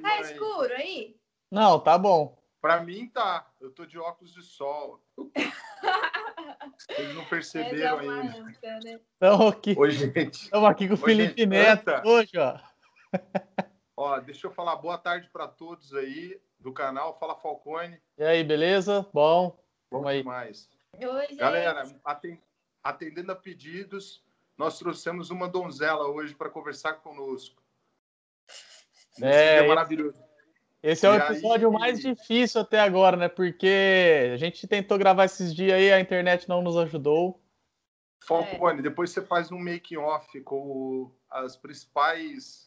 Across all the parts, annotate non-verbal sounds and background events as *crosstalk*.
nave Tá escuro aí? Não, tá bom. Pra mim tá. Eu tô de óculos de sol. Eles não *laughs* é perceberam uma ainda. ânsia, né? Estamos aqui, Oi, gente. tamo aqui com o Oi, Felipe gente, Neto canta. hoje, ó. *laughs* Ó, deixa eu falar boa tarde para todos aí do canal Fala Falcone. E aí, beleza? Bom. Bom Vamos aí. demais. Oi. Galera, aten- atendendo a pedidos, nós trouxemos uma donzela hoje para conversar conosco. É, dia maravilhoso. Esse é o episódio aí- mais difícil até agora, né? Porque a gente tentou gravar esses dias aí, a internet não nos ajudou. Falcone, depois você faz um making off com as principais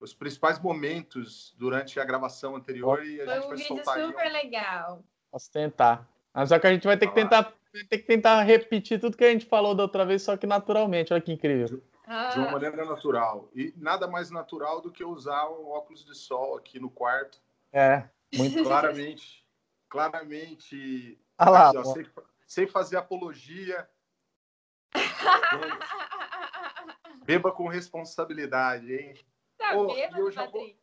os principais momentos durante a gravação anterior e a Foi gente um vai vídeo soltar aí. super legal. Posso tentar. Mas só que a gente vai ter que tentar, vai ter que tentar repetir tudo que a gente falou da outra vez, só que naturalmente. Olha que incrível. Ah, de uma maneira natural. E nada mais natural do que usar um óculos de sol aqui no quarto. É, muito. *laughs* Claramente, claramente, Olha lá, aqui, ó, sem, sem fazer apologia, *laughs* beba com responsabilidade, hein? tá Ô, bêbado, eu já vou-?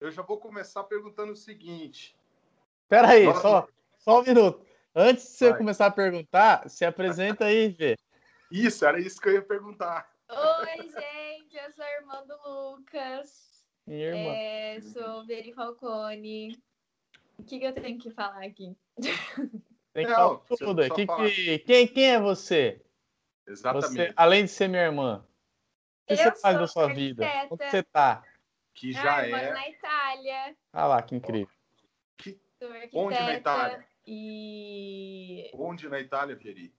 Eu já vou começar perguntando o seguinte. Pera aí, Nossa. só, só um minuto. Antes de você Vai. começar a perguntar, se apresenta aí, Vê. Isso, era isso que eu ia perguntar. Oi, gente, eu sou a irmã do Lucas. Minha irmã. É, sou Veri Falcone. O que, que eu tenho que falar aqui? Tem que Não, falar tudo. Que, que, quem, quem é você? Exatamente. você? Além de ser minha irmã. O que Eu você faz da sua vida? Onde você tá? Que já ah, eu moro é. na Itália. Ah lá, que incrível. Sou arquiteta. Onde na Itália? E Onde na Itália, Veri?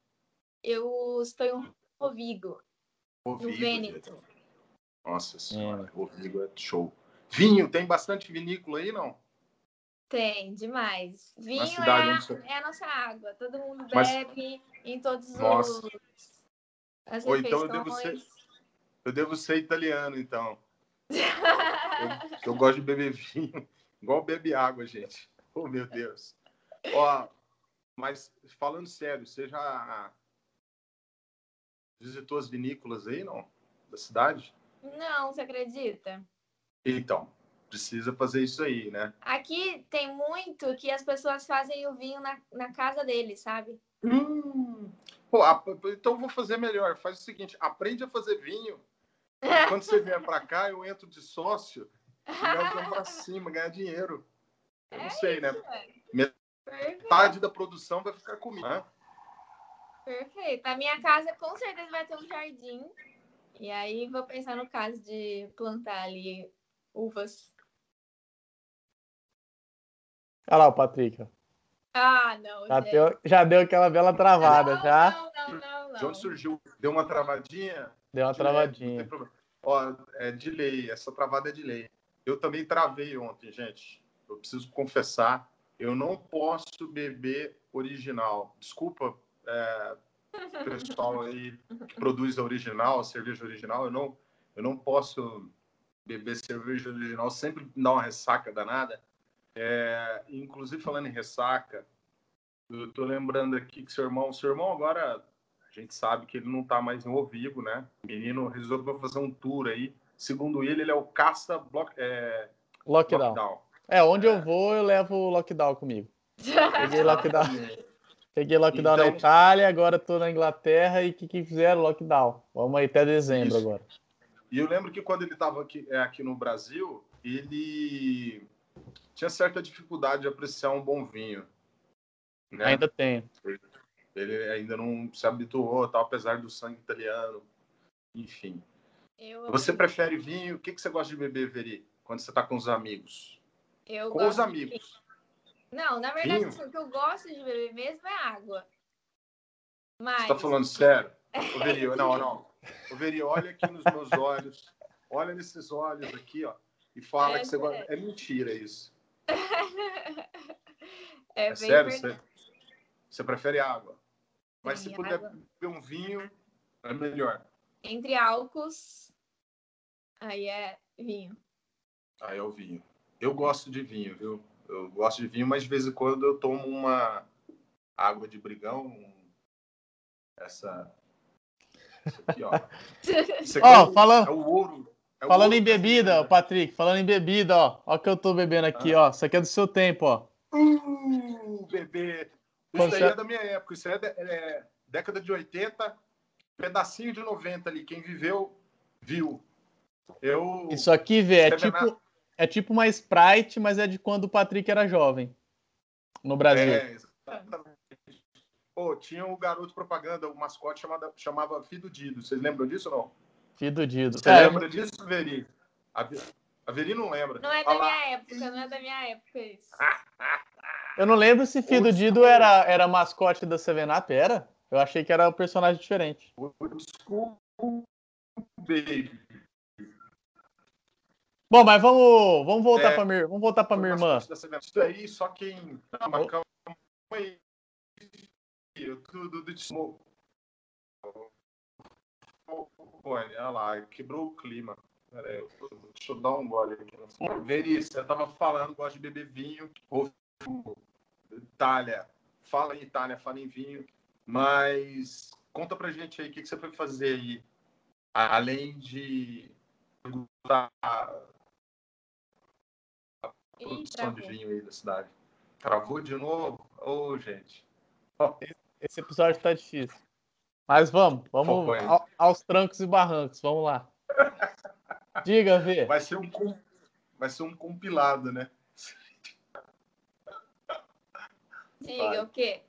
eu estou em Rovigo, Vêneto. gente. Nossa senhora, É. Rovigo é show. Vinho, tem bastante vinícola aí, não? Tem, demais. Vinho é a, é a nossa água. Todo mundo Mas- bebe em todos Nossa. os. As Ou então eu devo ser- Eu devo ser italiano, então. *laughs* Eu, eu gosto de beber vinho, *laughs* igual bebe água, gente. Oh, meu Deus. Ó, mas falando sério, você já visitou as vinícolas aí, não? Da cidade? Não, você acredita? Então, precisa fazer isso aí, né? Aqui tem muito que as pessoas fazem o vinho na, na casa deles, sabe? Hum. Pô, então eu vou fazer melhor. Faz o seguinte, aprende a fazer vinho. *laughs* Quando você vier pra cá, eu entro de sócio e pra cima, ganhar dinheiro. Eu não É sei, né? Perfeito. Metade da produção vai ficar comigo. né? Perfeito. A minha casa com certeza vai ter um jardim. E aí vou pensar no caso de plantar ali uvas. Olha lá o Patrick. Ah, não, Já deu, já deu aquela bela travada, não, já. Não, não, não, não. De onde surgiu? Deu uma travadinha? Deu uma De travadinha. Ó, é de lei, essa travada é de lei. Eu também travei ontem, gente. Eu preciso confessar, eu não posso beber original. Desculpa, é, pessoal aí que produz a original, a cerveja original, eu não, eu não posso beber cerveja original, sempre dá uma ressaca danada. É, inclusive, falando em ressaca, eu tô lembrando aqui que seu irmão, seu irmão agora, a gente sabe que ele não tá mais no ao vivo, né? O menino resolveu fazer um tour aí. Segundo ele, ele é o caça block, é, Lockdown. lockdown. É, onde eu vou, eu levo o lockdown comigo. *laughs* Peguei lockdown, peguei lockdown na Então- Itália, agora tô na Inglaterra e o que, que fizeram? Lockdown. Vamos aí até dezembro Isso. agora. E eu lembro que quando ele estava aqui, é, aqui no Brasil, ele tinha certa dificuldade de apreciar um bom vinho. Né? Ainda tem. Ele ainda não se habituou, tal, apesar do sangue italiano. Enfim. Eu, Você prefere vinho? O que, que você gosta de beber, Veri? Quando você está com os amigos? eu Com gosto os de amigos. Não, na verdade, Vinho? assim, o que eu gosto de beber mesmo é água. Mas. Você tá falando *laughs* sério? Ô, Veri, não, não. Ô, Veri, olha aqui nos meus olhos. Olha nesses olhos aqui, ó. E fala É que você gosta. sério. É mentira isso. é *laughs* É bem sério? Você, você prefere água? Mas Sim, se puder água. beber um vinho, é melhor. Entre álcools, aí é vinho. Aí é o vinho. Eu gosto de vinho, viu? Eu gosto de vinho, mas de vez em quando eu tomo uma água de brigão. um- Essa. Isso aqui, ó. *laughs* Isso aqui Ó, é, o, falando- é o ouro. É Falando outro em bebida, brasileiro. Patrick, falando em bebida, ó. Ó o que eu tô bebendo aqui, ó. Isso aqui é do seu tempo, ó. Uh, bebê. Isso aí você- é da minha época. Isso aí é, de- é década de 80, pedacinho de 90 ali. Quem viveu, viu. Eu. Isso aqui, vê, é tipo, é tipo uma Sprite, mas é de quando o Patrick era jovem. No Brasil. É, exatamente. Pô, tinha o garoto propaganda, o mascote chamada, chamava Fido Dido. Vocês lembram disso ou não? Fido Dido. Você É, lembra disso, Veri? A, a Veri não lembra. Não é da minha época, não é da minha época isso. *laughs* eu não lembro se Fido Old Dido school. era, era mascote da Seven Up, era? Eu achei que era um personagem diferente. Old school, baby. Bom, mas vamos, vamos voltar É. pra minha, vamos voltar pra minha irmã. Isso aí, só quem. Não, mas calma aí. Eu tudo de Olha lá, quebrou o clima. Pera aí, eu- deixa eu dar um gole aqui. Veri, você tava falando, gosta de beber vinho. Itália. Fala em Itália, fala em vinho. Mas conta pra gente aí o que, que você foi fazer aí. Além de produção de vinho aí da cidade. Travou de novo? Ô, gente. Esse episódio tá difícil. Mas vamos, vamos ao- aos trancos e barrancos, vamos lá. Diga, Vê. Vai ser um, vai ser um compilado, né? Diga Vai. o quê?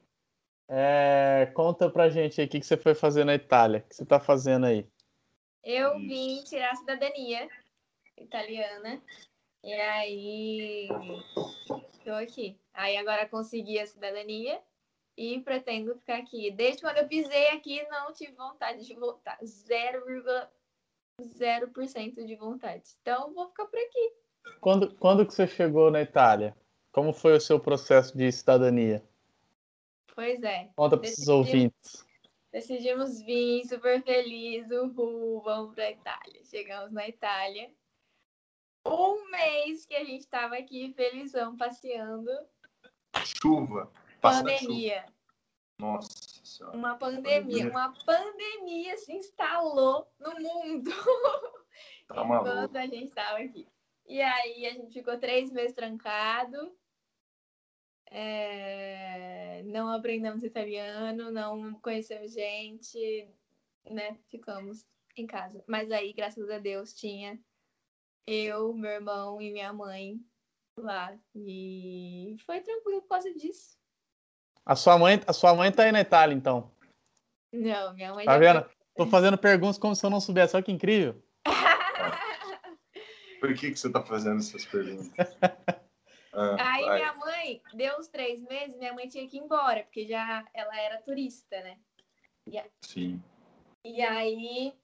É, conta pra gente aí o que, que você foi fazer na Itália. O que você tá fazendo aí? Eu Isso. vim tirar a cidadania italiana. E aí tô aqui. Aí agora consegui a cidadania e pretendo ficar aqui. Desde quando eu pisei aqui, não tive vontade de voltar. 0,0% de vontade. Então vou ficar por aqui. Quando, quando que você chegou na Itália? Como foi o seu processo de cidadania? Pois é. Conta para Decidiu. ouvintes. Decidimos vir super feliz, uhul, vamos pra Itália. Chegamos na Itália. Um mês que a gente tava aqui felizão, passeando. Chuva. Da chuva. pandemia. Nossa senhora. Uma pandemia. Pandemia. Uma pandemia se instalou no mundo. *laughs* Tá maluco. enquanto a gente tava aqui. E aí a gente ficou três meses trancado. É, Não aprendemos italiano, não conhecemos gente, né? Ficamos em casa. Mas aí, graças a Deus, tinha eu, meu irmão e minha mãe lá. E foi tranquilo por causa disso. A sua mãe, a sua mãe tá aí na Itália, então. Não, minha mãe Tá vendo? Tô fazendo perguntas como se eu não soubesse. Olha que incrível. *laughs* Por que, que você tá fazendo essas perguntas? *laughs* Ah, Aí vai. minha mãe, deu os três meses, minha mãe tinha que ir embora, porque já ela era turista, né? Sim. E aí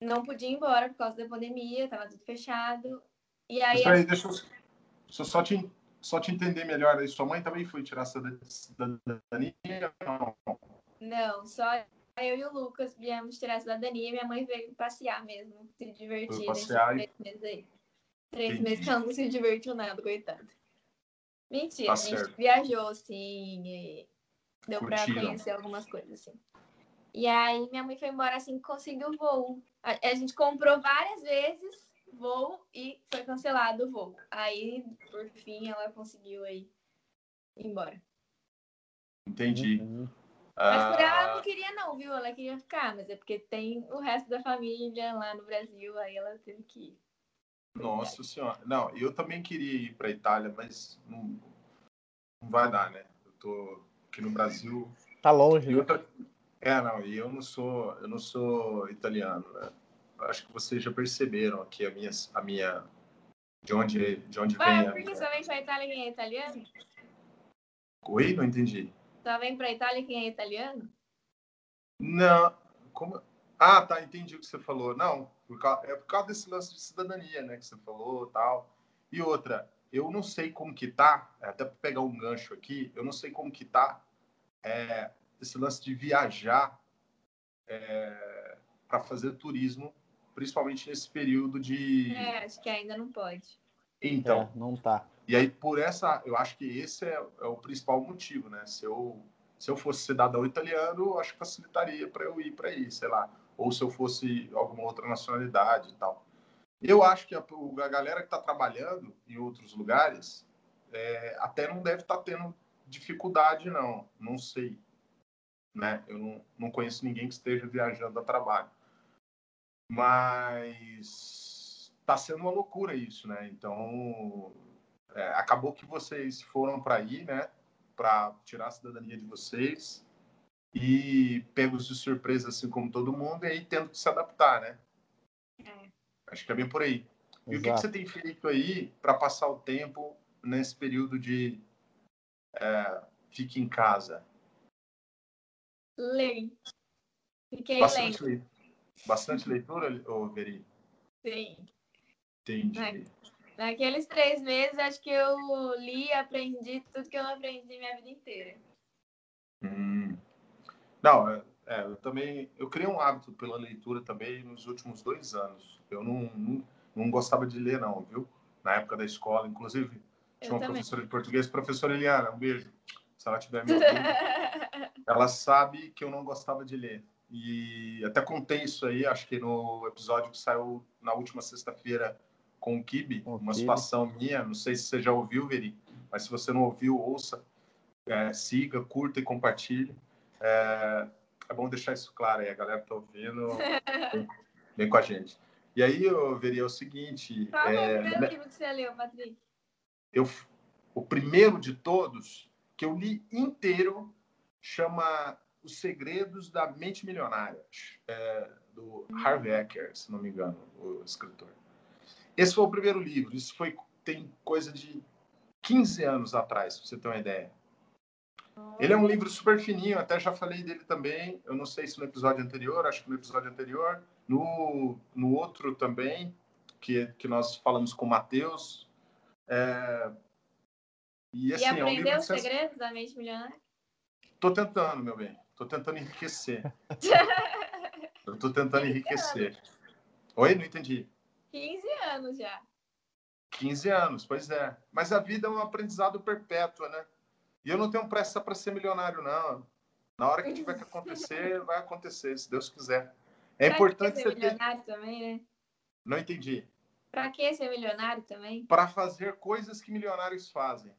não podia ir embora por causa da pandemia, tava tudo fechado. E aí Mas peraí, deixa eu, deixa eu só, te, só te entender melhor. Aí, sua mãe também foi tirar cidad- cidadania? Não. não, só eu e o Lucas viemos tirar a cidadania, minha mãe veio passear mesmo, se divertir Foi nesses passear e- três meses aí. Três Entendi. meses que ela não se divertiu nada, coitada. Mentira, Tá a gente certo. viajou, assim, e deu pra Curtiram. conhecer algumas coisas, assim. E aí minha mãe foi embora assim que conseguiu o voo. A, a gente comprou várias vezes voo e foi cancelado o voo. Aí, por fim, ela conseguiu aí ir embora. Entendi. Uhum. Mas por ela ela Ah, não queria não, viu? Ela queria ficar, mas é porque tem o resto da família lá no Brasil, aí ela teve que ir. Nossa senhora. Não, eu também queria ir para Itália, mas não, não vai dar, né? Eu tô aqui no Brasil. Tá longe. E né? É, não, e eu não sou, eu não sou italiano, né? Acho que vocês já perceberam aqui a minha, a minha de onde, de onde vem Vai, a por que minha... só vem pra Itália quem é italiano? Oi, não entendi. Só vem pra Itália quem é italiano? Não, como... Ah, tá, entendi o que você falou. Não, por causa... é por causa desse lance de cidadania, né, que você falou, tal. E outra, eu não sei como que tá, até para pegar um gancho aqui, eu não sei como que tá é, esse lance de viajar é, para fazer turismo, principalmente nesse período de. É, acho que ainda não pode. Então, É, não tá. e aí por essa, eu acho que esse é, é o principal motivo, né? Se eu se eu fosse cidadão italiano, eu acho que facilitaria para eu ir para aí, sei lá. Ou se eu fosse alguma outra nacionalidade e tal. Eu acho que a, a galera que está trabalhando em outros lugares é, até não deve estar tá tendo dificuldade, não. Não sei. Né? Eu não, não conheço ninguém que esteja viajando a trabalho. Mas está sendo uma loucura isso, né? Então, é, acabou que vocês foram para aí, né? Para tirar a cidadania de vocês e pegos de surpresa, assim como todo mundo, e aí tendo que se adaptar, né? É. Acho que é bem por aí. E Exato. o que, que, você tem feito aí para passar o tempo nesse período de é, fique em casa? Ler. Fiquei Bastante lendo. Le... Bastante leitura, ô Veri? Sim. Entendi. Na... Naqueles três meses, acho que eu li e aprendi tudo que eu aprendi minha vida inteira. Hum. Não, é, é, eu também eu criei um hábito pela leitura também nos últimos dois anos. Eu não, não, não gostava de ler, não, viu? Na época da escola, inclusive, tinha uma também. professora de português, professora Eliana, um beijo. Se ela tiver me *laughs* ouvindo, ela sabe que eu não gostava de ler. E até contei isso aí, acho que no episódio que saiu na última sexta-feira com o Kibe, uma situação minha, não sei se você já ouviu, Veri, mas se você não ouviu, ouça, é, siga, curta e compartilhe. É, é bom deixar isso claro aí, a galera que tá ouvindo, vem, *laughs* vem com a gente. E aí eu veria o seguinte. Qual é, o primeiro né, livro que você leu, Patrick? Eu, o primeiro de todos, que eu li inteiro, chama Os Segredos da Mente Milionária, é, do hum. Harvey Eker, se não me engano, o escritor. Esse foi o primeiro livro, isso foi tem coisa de 15 anos atrás, para você ter uma ideia. Ele é um livro super fininho, até já falei dele também. Eu não sei se no episódio anterior, acho que no episódio anterior. No, no outro também, que, que nós falamos com o Matheus. É... E, assim, e aprendeu é um os segredos da mente milionária? Tô tentando, meu bem. Tô tentando enriquecer. *laughs* Eu tô tentando enriquecer. Oi? Não entendi. 15 anos já. 15 anos, pois é. Mas a vida é um aprendizado perpétuo, né? E eu não tenho pressa para ser milionário, não. Na hora que tiver que acontecer, *laughs* vai acontecer, se Deus quiser. É pra importante que ser milionário ter... também, né? Não entendi. Para que ser milionário também? Para fazer coisas que milionários fazem.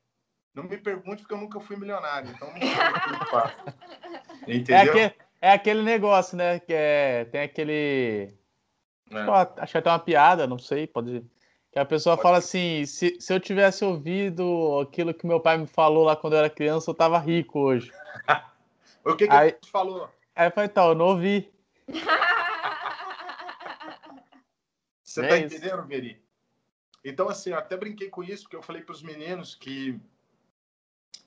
Não me pergunte porque eu nunca fui milionário, então não sei o que *laughs* Entendeu? É aquele, é aquele, negócio, né? Que é, tem aquele. É. Acho que até uma piada, não sei, pode que a pessoa Pode fala assim: se, se eu tivesse ouvido aquilo que meu pai me falou lá quando eu era criança, eu tava rico hoje. *laughs* o que, que aí, ele falou? Aí eu falei, então, eu não ouvi. Você é tá isso. entendendo, Veri? Então, assim, eu até brinquei com isso, porque eu falei para os meninos que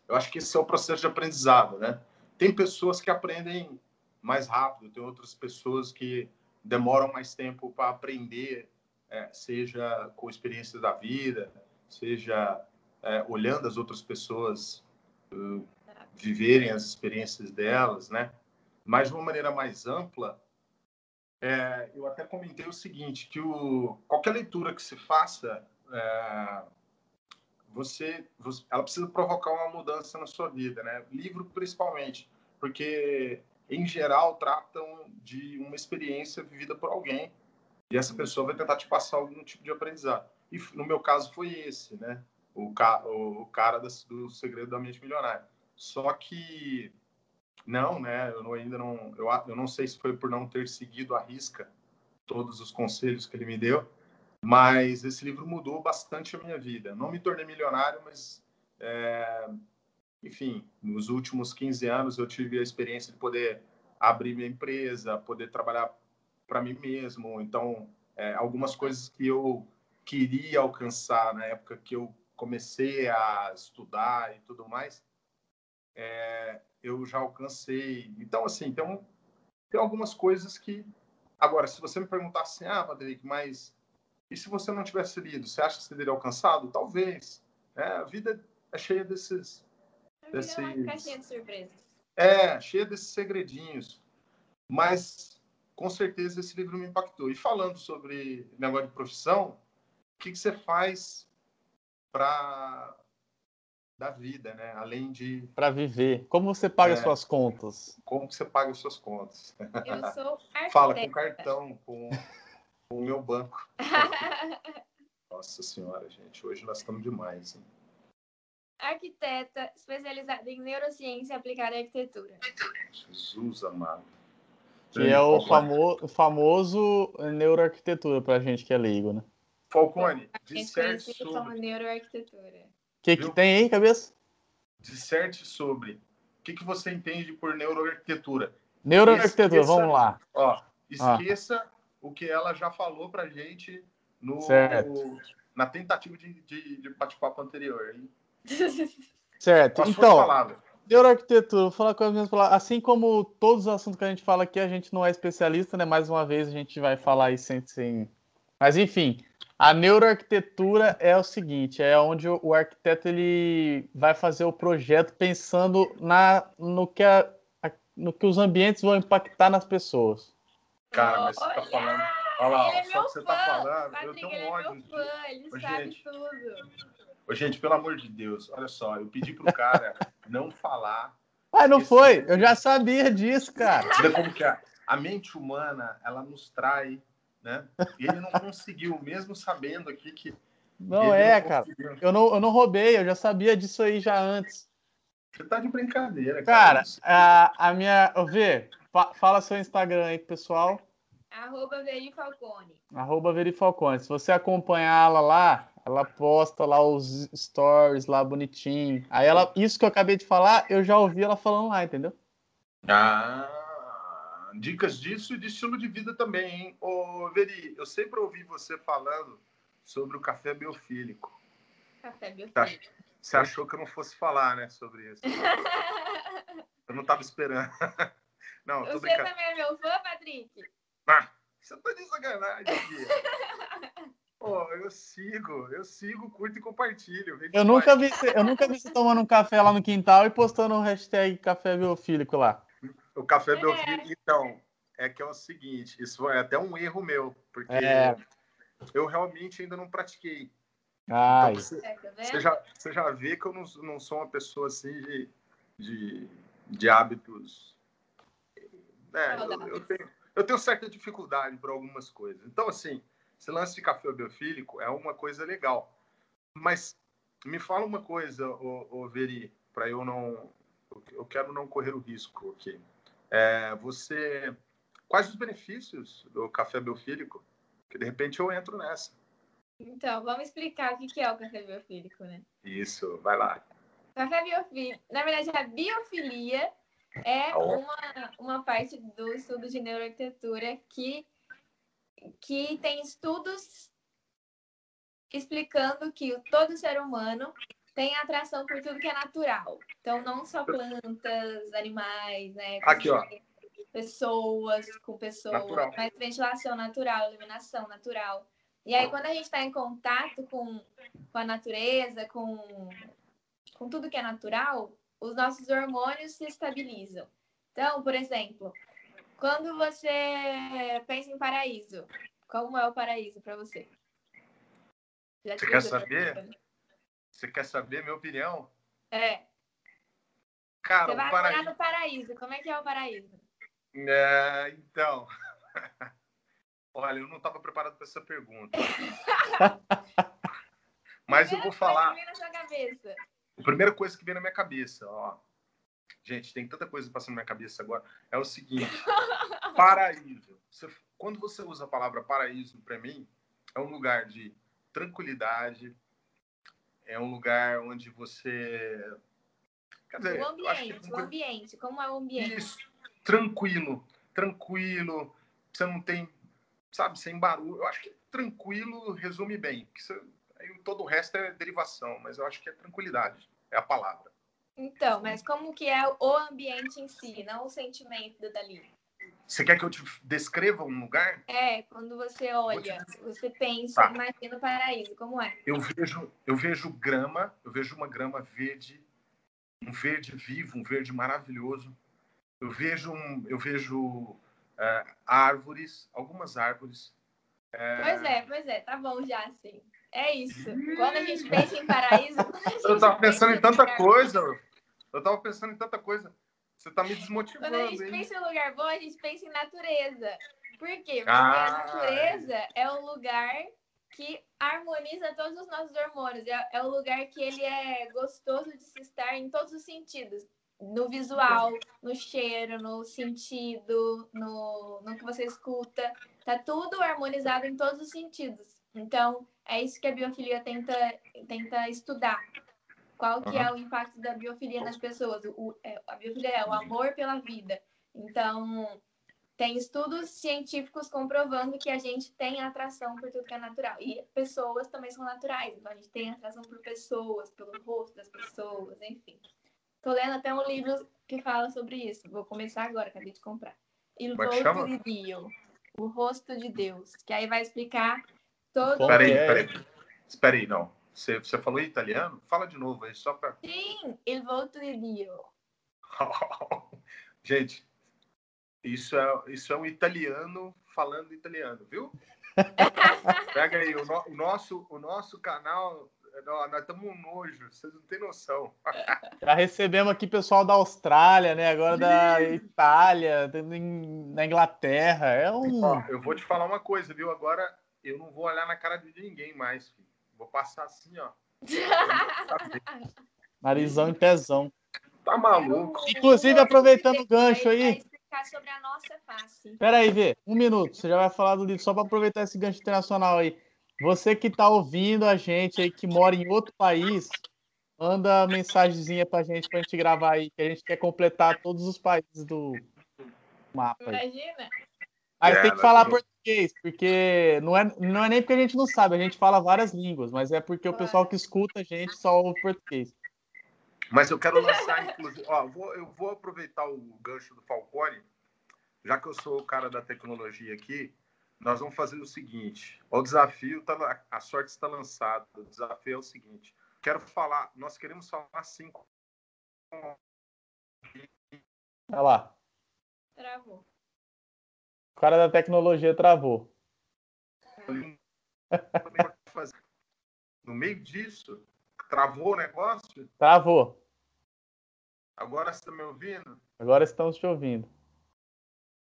eu acho que esse é o processo de aprendizado, né? Tem pessoas que aprendem mais rápido, tem outras pessoas que demoram mais tempo para aprender é, seja com experiências da vida, seja é, olhando as outras pessoas uh, viverem as experiências delas, né? Mas de uma maneira mais ampla, é, eu até comentei o seguinte, que o, qualquer leitura que se faça, é, você, você, ela precisa provocar uma mudança na sua vida, né? Livro principalmente, porque em geral tratam de uma experiência vivida por alguém e essa pessoa vai tentar te passar algum tipo de aprendizado. E no meu caso foi esse, né? O, ca o cara do segredo da mente milionária. Só que não, né? Eu não, ainda não, eu, eu não sei se foi por não ter seguido a risca todos os conselhos que ele me deu, mas esse livro mudou bastante a minha vida. Não me tornei milionário, mas é, enfim, nos últimos 15 anos eu tive a experiência de poder abrir minha empresa, poder trabalhar para mim mesmo. Então, é, algumas coisas que eu queria alcançar na época que eu comecei a estudar e tudo mais, é, eu já alcancei. Então, assim, tem, tem algumas coisas que. Agora, se você me perguntar assim, ah, Patrick, mas e se você não tivesse lido, você acha que você teria alcançado? Talvez. É, a vida é cheia desses. desses... Uma caixinha de surpresas. É, cheia desses segredinhos. Mas com certeza esse livro me impactou. E falando sobre negócio de profissão, o que, que você faz para da vida, né? Além de para viver. Como você paga é, suas contas? Como você paga suas contas? Eu sou arquiteta. *laughs* Fala com cartão, com o meu banco. *laughs* Nossa senhora, gente, hoje nós estamos demais. Hein? Arquiteta especializada em neurociência aplicada à arquitetura. Jesus amado. Que é o famo famoso neuroarquitetura pra gente que é leigo, né? Falcone, disserte sobre... neuroarquitetura. O que, que tem aí, cabeça? Disserte sobre o que, que você entende por neuroarquitetura. Neuroarquitetura, esqueça, vamos lá. Ó, esqueça ah. O que ela já falou pra gente no, na tentativa de, de, de bate-papo anterior. Hein? *laughs* Certo. então, neuroarquitetura, vou falar com as minhas palavras. Assim como todos os assuntos que a gente fala aqui, a gente não é especialista, né? Mais uma vez a gente vai falar aí sem. sem... Mas enfim, a neuroarquitetura é o seguinte: é onde o arquiteto ele vai fazer o projeto pensando na, no, que a, no que os ambientes vão impactar nas pessoas. Cara, mas você tá falando. Olha lá, ele é só que você tá fã. tá falando. Patrick, eu tenho ele um ódio. É meu fã, ele Ô, sabe gente, tudo. Ô, gente, pelo amor de Deus, olha só, eu pedi pro cara não falar. Mas não foi, eu já sabia disso, cara. Vê como que é. A mente humana, ela nos trai, né? E ele não conseguiu, mesmo sabendo aqui que. Não é, não cara. Eu não, eu não roubei, eu já sabia disso aí já antes. Você tá de brincadeira, cara. Cara, a, a minha. Vê, fala seu Instagram aí, pessoal. Arroba Verifalcone. Arroba Verifalcone. Se você acompanhá-la lá, ela posta lá os stories lá bonitinho. Aí ela, isso que eu acabei de falar, eu já ouvi ela falando lá, entendeu? Ah, dicas disso e de estilo de vida também, hein? Ô, Veri, eu sempre ouvi você falando sobre o café biofílico. Café biofílico. Você achou que eu não fosse falar, né, sobre isso? *laughs* eu não estava esperando. Não, Você também é meu fã, Patrick? Ah, você tá de sacanagem aqui. *laughs* Pô, eu sigo, eu sigo, curto e compartilho. Eu nunca, vi, eu nunca vi você tomando um café lá no quintal e postando um hashtag café biofílico lá. O café é. biofílico, então, é que é o seguinte, isso é até um erro meu, porque é. eu realmente ainda não pratiquei. Ai. Então, você, é, tá você, já, você já vê que eu não, não sou uma pessoa assim de, de, de hábitos. É, eu, eu tenho, eu tenho certa dificuldade para algumas coisas. Então, assim, esse lance de café biofílico é uma coisa legal. Mas me fala uma coisa, ô, ô Veri, para eu não. Eu quero não correr o risco aqui. É, você. Quais os benefícios do café biofílico? Que de repente eu entro nessa. Então, vamos explicar o que é o café biofílico, né? Isso, vai lá. Café biofílico. Na verdade, a biofilia é uma, uma parte do estudo de neuroarquitetura que, que tem estudos explicando que todo ser humano tem atração por tudo que é natural. Então, não só plantas, animais, né? Aqui, ó. Pessoas com pessoas, natural. mas ventilação natural, iluminação natural. E aí, quando a gente está em contato com, com a natureza, com, com tudo que é natural, os nossos hormônios se estabilizam. Então, por exemplo, quando você pensa em paraíso, como é o paraíso para você? Já você quer saber? Você quer saber minha opinião? É. Cara, você vai paraíso... morar no paraíso. Como é que é o paraíso? É, então. *laughs* Olha, eu não estava preparado para essa pergunta. *laughs* Mas eu vou falar. Na sua cabeça. A primeira coisa que vem na minha cabeça, ó. Gente, tem tanta coisa passando na minha cabeça agora. É o seguinte: *laughs* paraíso. Você, quando você usa a palavra paraíso, para mim, é um lugar de tranquilidade, é um lugar onde você. Quer dizer, o ambiente, o ambiente, como é o ambiente? Isso, tranquilo, tranquilo, você não tem, sabe, sem barulho. Eu acho que tranquilo resume bem, porque você, Aí todo o resto é derivação, mas eu acho que é tranquilidade, é a palavra. Então, mas como que é o ambiente em si, não o sentimento dali? Você quer que eu te descreva um lugar? É, quando você olha, te... você pensa, tá. imagina o paraíso, como é? Eu vejo, eu vejo grama, eu vejo uma grama verde, um verde vivo, um verde maravilhoso. Eu vejo, um, eu vejo uh, árvores, algumas árvores. Uh... Pois é, pois é, tá bom já, assim. É isso. Quando a gente pensa em paraíso. Eu tava pensando em tanta coisa. Eu tava pensando em tanta coisa. Você tá me desmotivando. Quando a gente hein? pensa em lugar bom, a gente pensa em natureza. Por quê? Porque ah, a natureza é o lugar que harmoniza todos os nossos hormônios. É, é o lugar que ele é gostoso de se estar em todos os sentidos. No visual, no cheiro, no sentido, no, no que você escuta. Tá tudo harmonizado em todos os sentidos. Então, é isso que a biofilia tenta, tenta estudar. Qual que uhum. é o impacto da biofilia nas pessoas? O, é, a biofilia é o amor pela vida. Então, tem estudos científicos comprovando que a gente tem atração por tudo que é natural. E pessoas também são naturais. Então, a gente tem atração por pessoas, pelo rosto das pessoas, enfim. Tô lendo até um livro que fala sobre isso. Vou começar agora, acabei de comprar. Il volto di Dio. O rosto de Deus. Que aí vai explicar todo... Peraí, peraí. Espera aí, não. Você, você falou italiano? Fala de novo aí, só para. Sim, il volto di Dio. *laughs* Gente, isso é, isso é um italiano falando italiano, viu? *laughs* Pega aí, o, no, o, nosso, o nosso canal, nós estamos um nojo, vocês não têm noção. *laughs* Já recebemos aqui pessoal da Austrália, né? Agora da Itália, na Inglaterra. É um. Ó, eu vou te falar uma coisa, viu? Agora eu não vou olhar na cara de ninguém mais, filho. Vou passar assim, ó. *laughs* Narizão e pezão. Tá maluco. Inclusive, aproveitando o gancho aí. sobre a nossa face. Pera aí, Vê. Um minuto. Você já vai falar do livro só para aproveitar esse gancho internacional aí. Você que está ouvindo a gente aí, que mora em outro país, manda mensagenzinha pra gente, pra gente gravar aí, que a gente quer completar todos os países do mapa. Aí. Imagina. Mas é, tem que falar português, porque não é, não é nem porque a gente não sabe, a gente fala várias línguas, mas é porque o pessoal que escuta a gente só ouve português. Mas eu quero lançar, inclusive, ó, vou, eu vou aproveitar o gancho do Falcone, já que eu sou o cara da tecnologia aqui, nós vamos fazer o seguinte: o desafio, tá, a sorte está lançada. O desafio é o seguinte: quero falar, nós queremos falar cinco. Olha lá. Travou. O cara da tecnologia travou. No meio disso, travou o negócio? Travou. Agora você está me ouvindo? Agora estamos te ouvindo.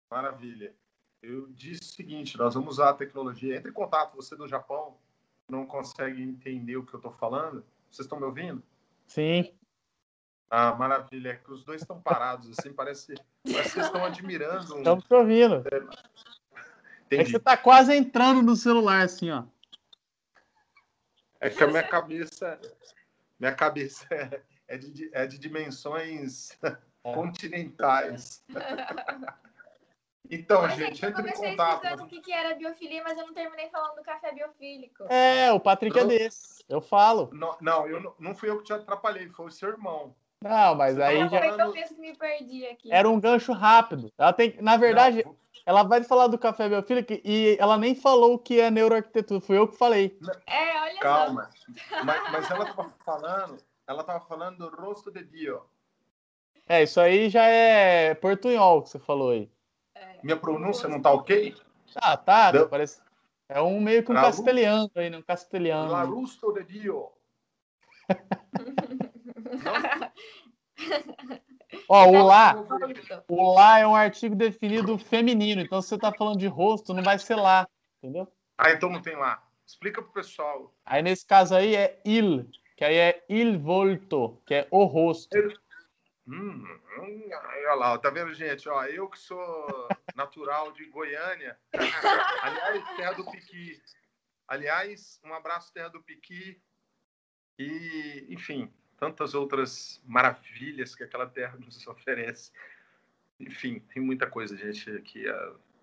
Maravilha. Eu disse o seguinte: nós vamos usar a tecnologia. Entre em contato, você do Japão não consegue entender o que eu estou falando. Vocês estão me ouvindo? Sim. Ah, maravilha. É que os dois estão parados, assim, parece, parece que vocês estão admirando. Um... Estamos te ouvindo. É, é que você está quase entrando no celular, assim, ó. É que a minha cabeça, minha cabeça é, é, de, é de dimensões é. continentais. *laughs* Então, mas gente, entre em contato. Eu comecei o que era biofilia, mas eu não terminei falando do café biofílico. É, o Patrick é desse. Eu falo. Não, não, eu não, não fui eu que te atrapalhei, foi o seu irmão. Não, mas aí já. Foi que eu mesmo me perdi aqui. Era um gancho rápido. Ela tem, na verdade, não, ela vai falar do café biofílico e ela nem falou o que é neuroarquitetura. Foi eu que falei. É, olha Calma. só. Mas, mas ela estava falando, ela estava falando do rosto de Dio. É, isso aí já é portunhol que você falou aí. É, Minha pronúncia não tá ok? Ah, tá. Parece... É um meio que um castelhano aí, né? Um castelhano. Larusto de Dio. *laughs* Ó, o lá, o lá é um artigo definido feminino, então se você tá falando de rosto, não vai ser lá, entendeu? Ah, então não tem lá. Explica pro pessoal. Aí nesse caso aí é il, que aí é il volto, que é o rosto. Hum, hum, olha lá, tá vendo, gente? Ó, eu que sou natural de Goiânia, *laughs* aliás, terra do Piqui. Aliás, um abraço, terra do Piqui. E, enfim, tantas outras maravilhas que aquela terra nos *laughs* oferece. Enfim, tem muita coisa, gente, aqui.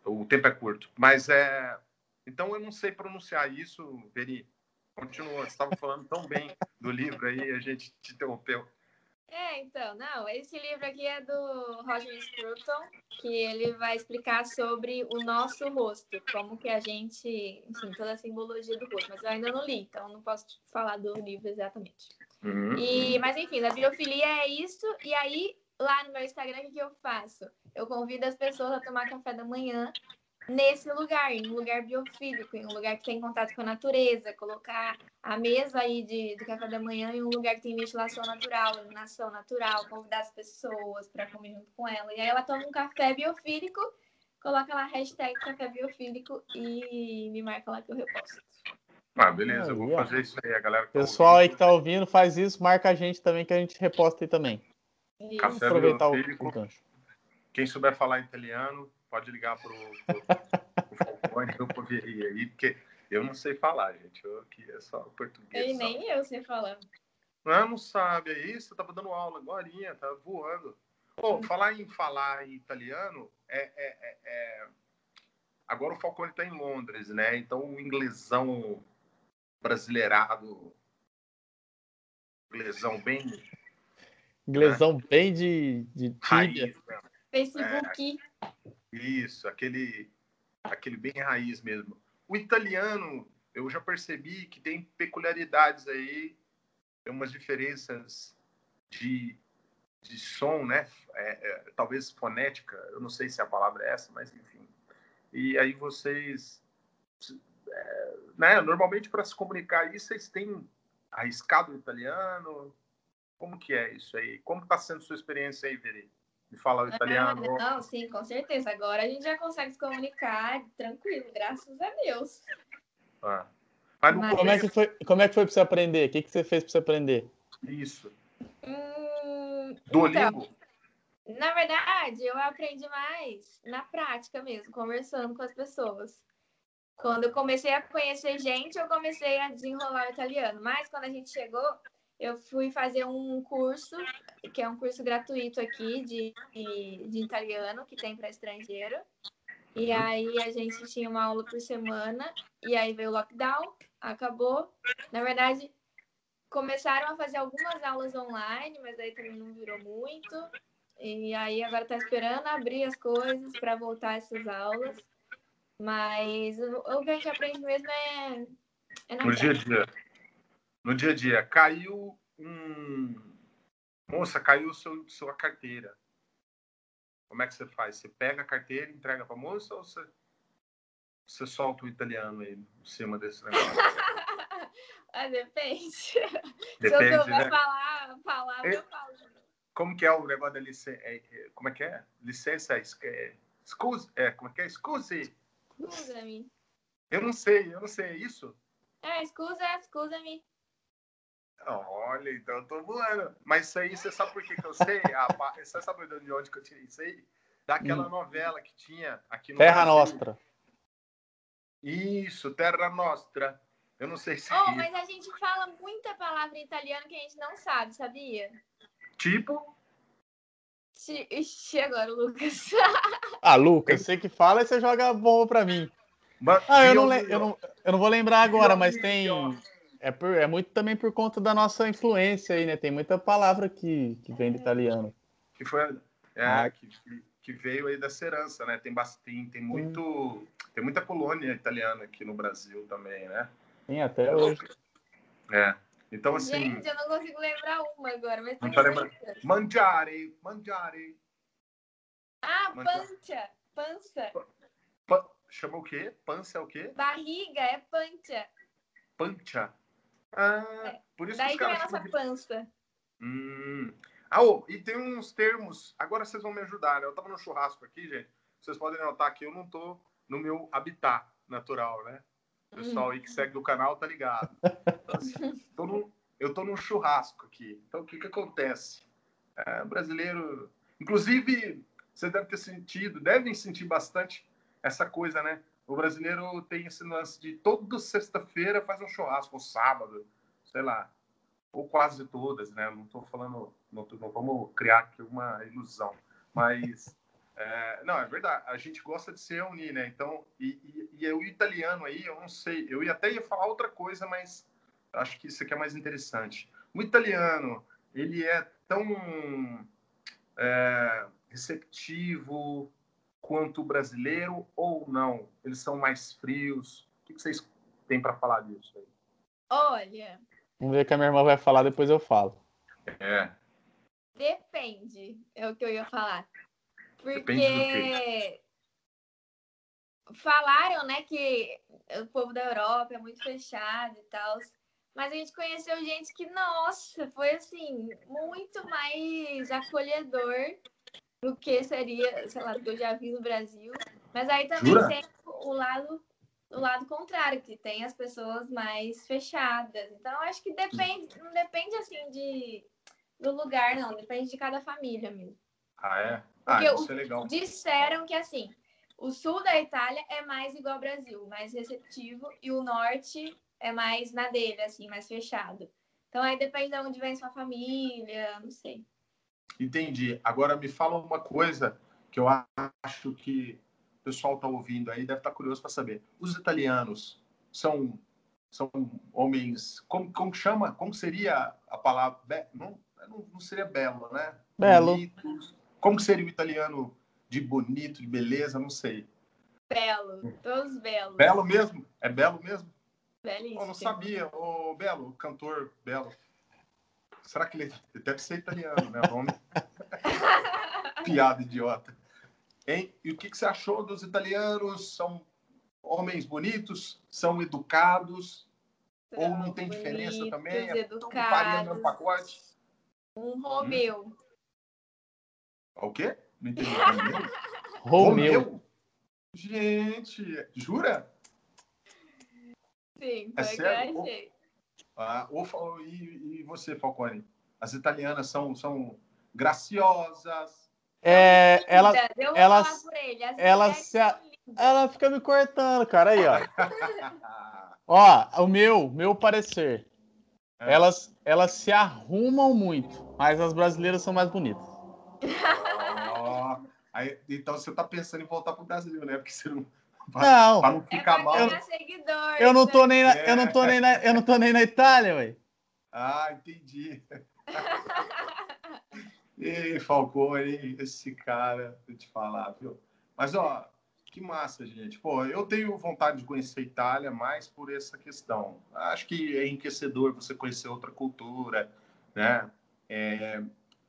o tempo é curto. Mas é. Então eu não sei pronunciar isso, Veri. Continua, você estava falando tão bem do livro aí, a gente te interrompeu. É, então, não, esse livro aqui é do Roger Scruton, que ele vai explicar sobre o nosso rosto, como que a gente, enfim, toda a simbologia do rosto, mas eu ainda não li, então não posso falar do livro exatamente. Uhum. E, mas enfim, a biofilia é isso, e aí lá no meu Instagram, o que eu faço? Eu convido as pessoas a tomar café da manhã nesse lugar, em um lugar biofílico, em um lugar que tem contato com a natureza, colocar a mesa aí de, do café da manhã em um lugar que tem ventilação natural, iluminação natural, convidar as pessoas para comer junto com ela. E aí ela toma um café biofílico coloca lá hashtag café biofílico e me marca lá que eu reposto. Ah, beleza, eu vou fazer isso aí, a galera. Tá Pessoal aí que tá ouvindo, faz isso, marca a gente também que a gente reposta aí também. Café aproveitar o, o gancho. Quem souber falar italiano, pode ligar pro, pro, pro Falcone ou pro aí, porque eu não sei falar, gente. Eu aqui é só português. E nem eu sei falar. Não, não sabe, é isso? Eu tava dando aula agora, tá voando. Pô, hum. falar em falar em italiano é, é, é, é... Agora o Falcone está em Londres, né? Então o inglesão brasileirado, inglesão bem. Inglesão né? bem de, de Raiz, né? Facebook. É, isso, aquele, aquele bem raiz mesmo. O italiano, eu já percebi que tem peculiaridades aí, tem umas diferenças de, de som, né? É, é, talvez fonética, eu não sei se a palavra é essa, mas enfim. E aí vocês né, normalmente para se comunicar isso, vocês têm arriscado o italiano? Como que é isso aí? Como está sendo sua experiência aí, Veri? Me fala o italiano. Ah, não, sim, com certeza. Agora a gente já consegue se comunicar tranquilo, graças a Deus. Ah. Mas, Mas... Como, é que foi, como é que foi para você aprender? O que, que você fez para você aprender? Isso. Hum, Duolingo? Então, na verdade, eu aprendi mais na prática mesmo, conversando com as pessoas. Quando eu comecei a conhecer gente, eu comecei a desenrolar o italiano. Mas quando a gente chegou, eu fui fazer um curso, que é um curso gratuito aqui de, de, de italiano, que tem para estrangeiro. E aí a gente tinha uma aula por semana, e aí veio o lockdown, acabou. Na verdade, começaram a fazer algumas aulas online, mas aí também não virou muito. E aí agora está esperando abrir as coisas para voltar essas aulas. Mas o, que a gente aprende mesmo é, é no dia a dia. No dia a dia. Caiu um. Moça, caiu seu, sua carteira. Como é que você faz? Você pega a carteira e entrega para a moça ou você, você solta o italiano aí em cima desse negócio? *laughs* ah, depende. depende. Se eu souber né? falar, falar é, eu falo. Como que é o negócio da licença? É, é, como é que é? Licença, é, excuse, é, como é que é? Excuse. Scusa-me. Eu não sei, eu não sei, é isso? É, escusa, escusa-me. Olha, então eu tô voando. Mas isso aí, você sabe por que, que eu sei? *laughs* Ah, você sabe de onde que eu tirei isso aí? Daquela hum. novela que tinha aqui no Terra Brasil. Nostra. Isso, Terra Nostra. Eu não sei se. Oh, mas a gente fala muita palavra em italiano que a gente não sabe, sabia? Tipo? Ixi, agora, Lucas. *laughs* ah, Lucas, você que fala e você joga a bomba pra mim. Mas, ah, eu não, eu, não, eu não vou lembrar agora, mas tem. É, por, é muito também por conta da nossa influência aí, né? Tem muita palavra que, que vem do italiano. Que foi. É, ah. que, que veio aí dessa herança, né? Tem bastante, tem muito. Hum. Tem muita colônia italiana aqui no Brasil também, né? Tem até hoje. É. Então, assim. Gente, eu não consigo lembrar uma agora, mas. Não tá lembrando. Mangiare, mangiare. Ah, pancha. Pança. Pa, chama o quê? Pança é o quê? Barriga, é pancha. Pancha. Ah, é. por isso Daí que, os caras que é a nossa pança. Hum. Ah, oh, e tem uns termos. Agora vocês vão me ajudar, né? Eu tava no churrasco aqui, gente. Vocês podem notar que eu não tô no meu habitat natural, né? O pessoal aí que segue o canal tá ligado. Então, assim, *laughs* tô num, eu tô num churrasco aqui. Então, o que que acontece? É, brasileiro... Inclusive, você deve ter sentido, devem sentir bastante essa coisa, né? O brasileiro tem esse lance de toda sexta-feira faz um churrasco, ou sábado, sei lá, ou quase todas, né? Não estou falando, não, tô, não vamos criar aqui uma ilusão, mas é, não, é verdade. A gente gosta de se reunir, né? Então, e, e, e, o italiano aí, eu não sei. Eu ia, até ia falar outra coisa, mas acho que isso aqui é mais interessante. O italiano, ele é tão é, receptivo quanto o brasileiro ou não? Eles são mais frios? O que vocês têm para falar disso aí? Olha. Vamos ver o que a minha irmã vai falar, depois eu falo. É. Depende, é o que eu ia falar. Porque falaram, né, que o povo da Europa é muito fechado e tal. Mas a gente conheceu gente que, nossa, foi assim, muito mais acolhedor do que seria, sei lá, do que eu já vi no Brasil. Mas aí também Jura? tem o lado o lado contrário, que tem as pessoas mais fechadas. Então, acho que depende, não depende assim de do lugar, não, depende de cada família mesmo. Ah, é? Ah, Porque isso é legal. Disseram que assim, o sul da Itália é mais igual ao Brasil, mais receptivo, e o norte é mais na dele, assim, mais fechado. Então aí depende de onde vem sua família, não sei. Entendi. Agora me fala uma coisa que eu acho que o pessoal está ouvindo aí deve estar tá curioso para saber. Os italianos são são homens como como chama? Como seria a palavra? Be, não, não, seria belo, né? Belo. Bonitos. Como seria o italiano de bonito, de beleza? Não sei. Belo, todos belos. Belo mesmo? É belo mesmo? Belíssimo. Eu não sabia. O Belo, cantor Belo. Será que ele deve ser italiano, né? O nome? *laughs* Piada idiota. Hein? E o que, que você achou dos italianos? São homens bonitos? São educados? São ou não tem bonitos, diferença também? É educados. no pacote? Um Romeu. Hum? O quê? Não entendi. *laughs* Romeu. Romeu? Gente, jura? Sim, é sério? Ah, ou, e, e você, Falcone? As italianas são, são graciosas, é, ela, ela, ela, se, ela fica me cortando, cara. Aí, ó. *laughs* ó, o meu, meu parecer. É. Elas, elas se arrumam muito, mas as brasileiras são mais bonitas. Oh, aí, então você tá pensando em voltar pro Brasil, né? Porque você não. Não. Pra não ficar é mal. Eu, eu não tô nem na, é. eu não tô nem na, eu não tô nem na Itália, ué. Ah, entendi. *laughs* Ei, Falcone, esse cara, vou te falar, viu? Mas, ó, que massa, gente. Pô, eu tenho vontade de conhecer a Itália mais por essa questão. Acho que é enriquecedor você conhecer outra cultura, né? É,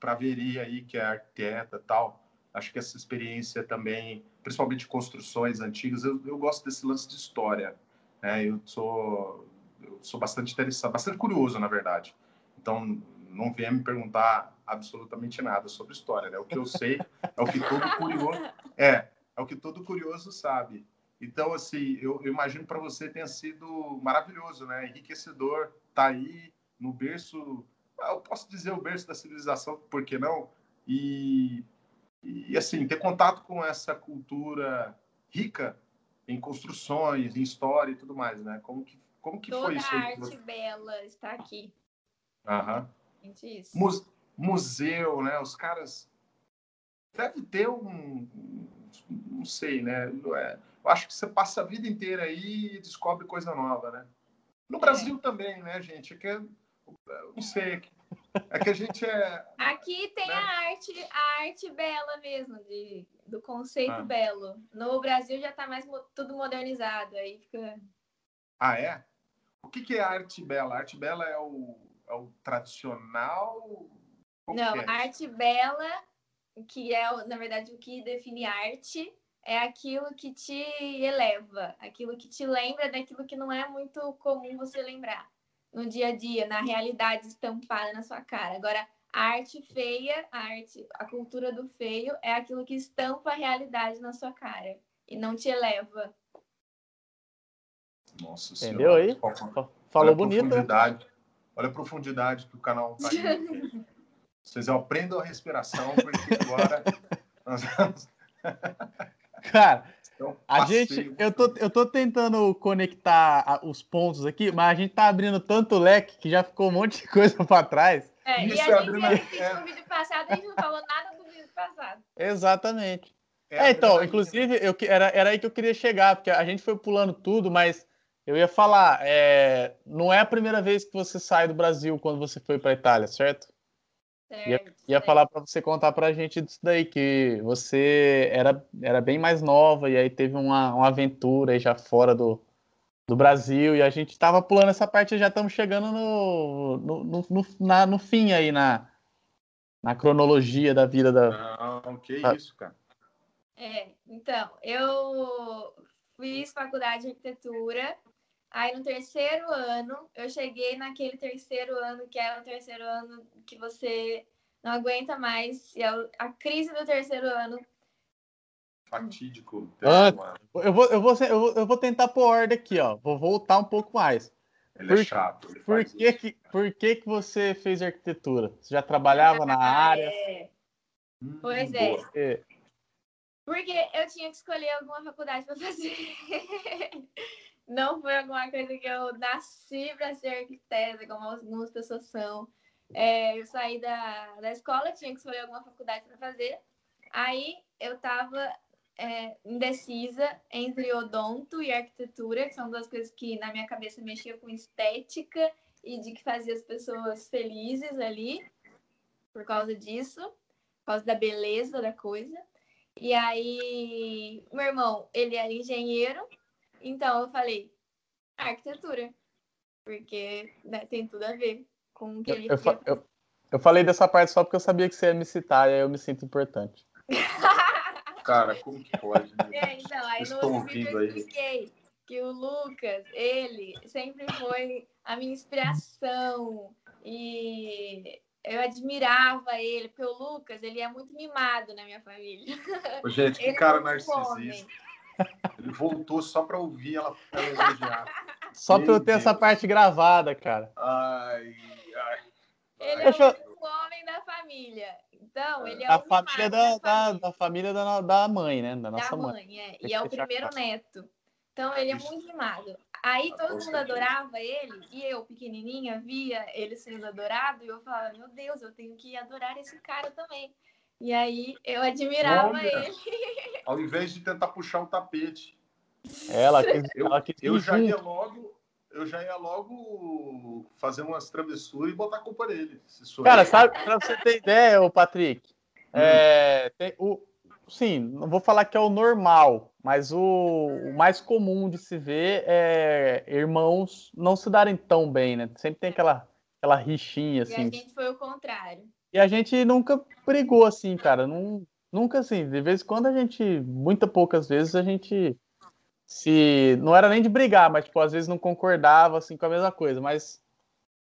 para ver aí que é arquiteta tal. Acho que essa experiência também, principalmente construções antigas, eu, eu gosto desse lance de história. Né? Eu sou eu sou bastante interessado, bastante curioso, na verdade. Então, não venha me perguntar absolutamente nada sobre história, né? O que eu sei é o que todo curioso é, é o que todo curioso sabe. Então, assim, eu, eu imagino para você tenha sido maravilhoso, né? Enriquecedor, tá aí no berço, eu posso dizer o berço da civilização, por que não? E, e assim, ter contato com essa cultura rica em construções, em história e tudo mais, né? Como que, como que Toda foi isso? Toda arte bela está aqui. Aham. Isso. Muse, museu, né? Os caras deve ter um, não sei, né? É, eu acho que você passa a vida inteira aí e descobre coisa nova, né? No é. Brasil também, né, gente? É que não sei, é que a gente é. Aqui tem né? a arte, a arte bela mesmo, de, do conceito ah. belo. No Brasil já está mais tudo modernizado, aí fica. Ah, é? O que, que é arte bela? A arte bela é o é o tradicional? Como Não, é? arte bela, que é, na verdade, o que define arte, é aquilo que te eleva, aquilo que te lembra daquilo que não é muito comum você lembrar no dia a dia, na realidade estampada na sua cara. Agora, a arte feia, a arte, a cultura do feio é aquilo que estampa a realidade na sua cara e não te eleva. Nossa Entendeu aí? Falou bonito. Né? Olha a profundidade que o canal está indo. *laughs* Vocês aprendam a respiração, porque agora nós vamos... *laughs* *laughs* Cara, então, a gente, eu tô, eu tô tentando conectar os pontos aqui, mas a gente tá abrindo tanto leque que já ficou um monte de *laughs* coisa para trás. É, Isso e a gente, abrindo... é... no vídeo passado, a gente não falou nada do vídeo passado. Exatamente. É, é então, inclusive, eu, era, era aí que eu queria chegar, porque a gente foi pulando tudo, mas eu ia falar, é, não é a primeira vez que você sai do Brasil quando você foi para a Itália, certo? Certo. Ia, ia falar para você contar para a gente disso daí, que você era, era bem mais nova e aí teve uma, uma aventura aí já fora do, do Brasil e a gente estava pulando essa parte e já estamos chegando no, no, no, no, na, no fim aí, na, na cronologia da vida da. Não, que ah. isso, cara. É, então, eu fiz faculdade de arquitetura Aí no terceiro ano, eu cheguei naquele terceiro ano, que é o terceiro ano que você não aguenta mais, e é a crise do terceiro ano. fatídico. Ah, eu, vou, eu, vou, eu, vou, eu vou tentar por ordem aqui, ó. Vou voltar um pouco mais. Ele por, é chato. Ele por, que, que, por que, que você fez arquitetura? Você já trabalhava na área? É. Pois hum, é. é. Porque eu tinha que escolher alguma faculdade para fazer. *laughs* Não foi alguma coisa que eu nasci para ser arquiteta, como algumas pessoas são. É, eu saí da, da escola, tinha que escolher alguma faculdade para fazer. Aí eu estava é, indecisa entre odonto e arquitetura, que são duas coisas que na minha cabeça mexiam com estética e de que fazia as pessoas felizes ali, por causa disso, por causa da beleza da coisa. E aí, meu irmão, ele era engenheiro, então eu falei arquitetura, porque né, tem tudo a ver com o que ele eu, eu, eu, eu, falei dessa parte só porque eu sabia que você ia me citar e aí eu me sinto importante. *laughs* Cara, como que pode? Né? É, então, aí Estou no vídeo eu expliquei aí. que o Lucas, ele sempre foi a minha inspiração e eu admirava ele, porque o Lucas, ele é muito mimado na minha família. Ô, gente, que ele é cara é narcisista. Ele voltou só para ouvir ela, ela elogiar. Só para eu ter essa parte gravada, cara. Ai, ai. Ele Deixa... é o homem da família. Então, ele é a o família da, da, da, família da, da mãe, né? Da nossa da mãe. mãe. É. E é o primeiro claro. neto. Então, ele é muito mimado. Aí todo mundo adorava ele, e eu, pequenininha, via ele sendo adorado, e eu falava, meu Deus, eu tenho que adorar esse cara também. E aí eu admirava Olha, ele. Ao invés de tentar puxar o tapete. Ela quis, eu, ela quis eu já ia logo, eu já ia logo fazer umas travessuras e botar a culpa nele. Cara, sabe, pra você ter ideia, o Patrick, hum. é, tem o, sim, não vou falar que é o normal, mas o, o, mais comum de se ver é irmãos não se darem tão bem, né? Sempre tem aquela, aquela rixinha, assim. E a assim. gente foi o contrário. E a gente nunca brigou assim, cara. Não, nunca assim. De vez em quando a gente, muitas poucas vezes, a gente se. Não era nem de brigar, mas, tipo, às vezes não concordava assim com a mesma coisa. Mas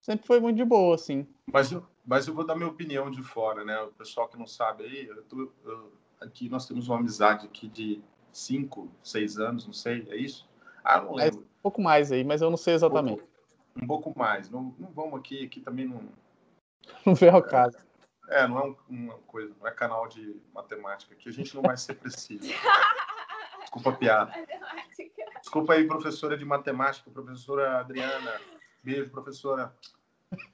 sempre foi muito de boa, assim. Mas, mas eu vou dar minha opinião de fora, né? O pessoal que não sabe aí, eu tô, eu, aqui nós temos uma amizade aqui de cinco, seis anos, não sei, é isso? Ah, não lembro. É um pouco mais aí, mas eu não sei exatamente. Um pouco, um pouco mais. Não, não vamos aqui, aqui também não. Não vem ao caso. É, não é um, uma coisa, não é canal de matemática aqui, a gente não vai ser preciso. *laughs* Desculpa a piada. Desculpa aí, professora de matemática, professora Adriana. Beijo, professora.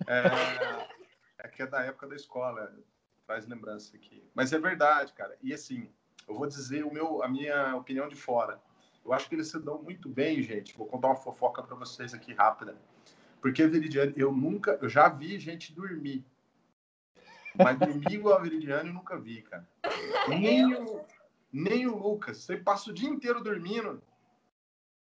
É, é que é da época da escola, faz lembrança aqui. Mas é verdade, cara. E assim, eu vou dizer o meu, a minha opinião de fora. Eu acho que eles se dão muito bem, gente. Vou contar uma fofoca para vocês aqui rápida. Porque, Veridiane, eu nunca, eu já vi gente dormir mas dormir igual a Veridiane eu nunca vi, cara. Nem o, nem o Lucas. Você passa o dia inteiro dormindo.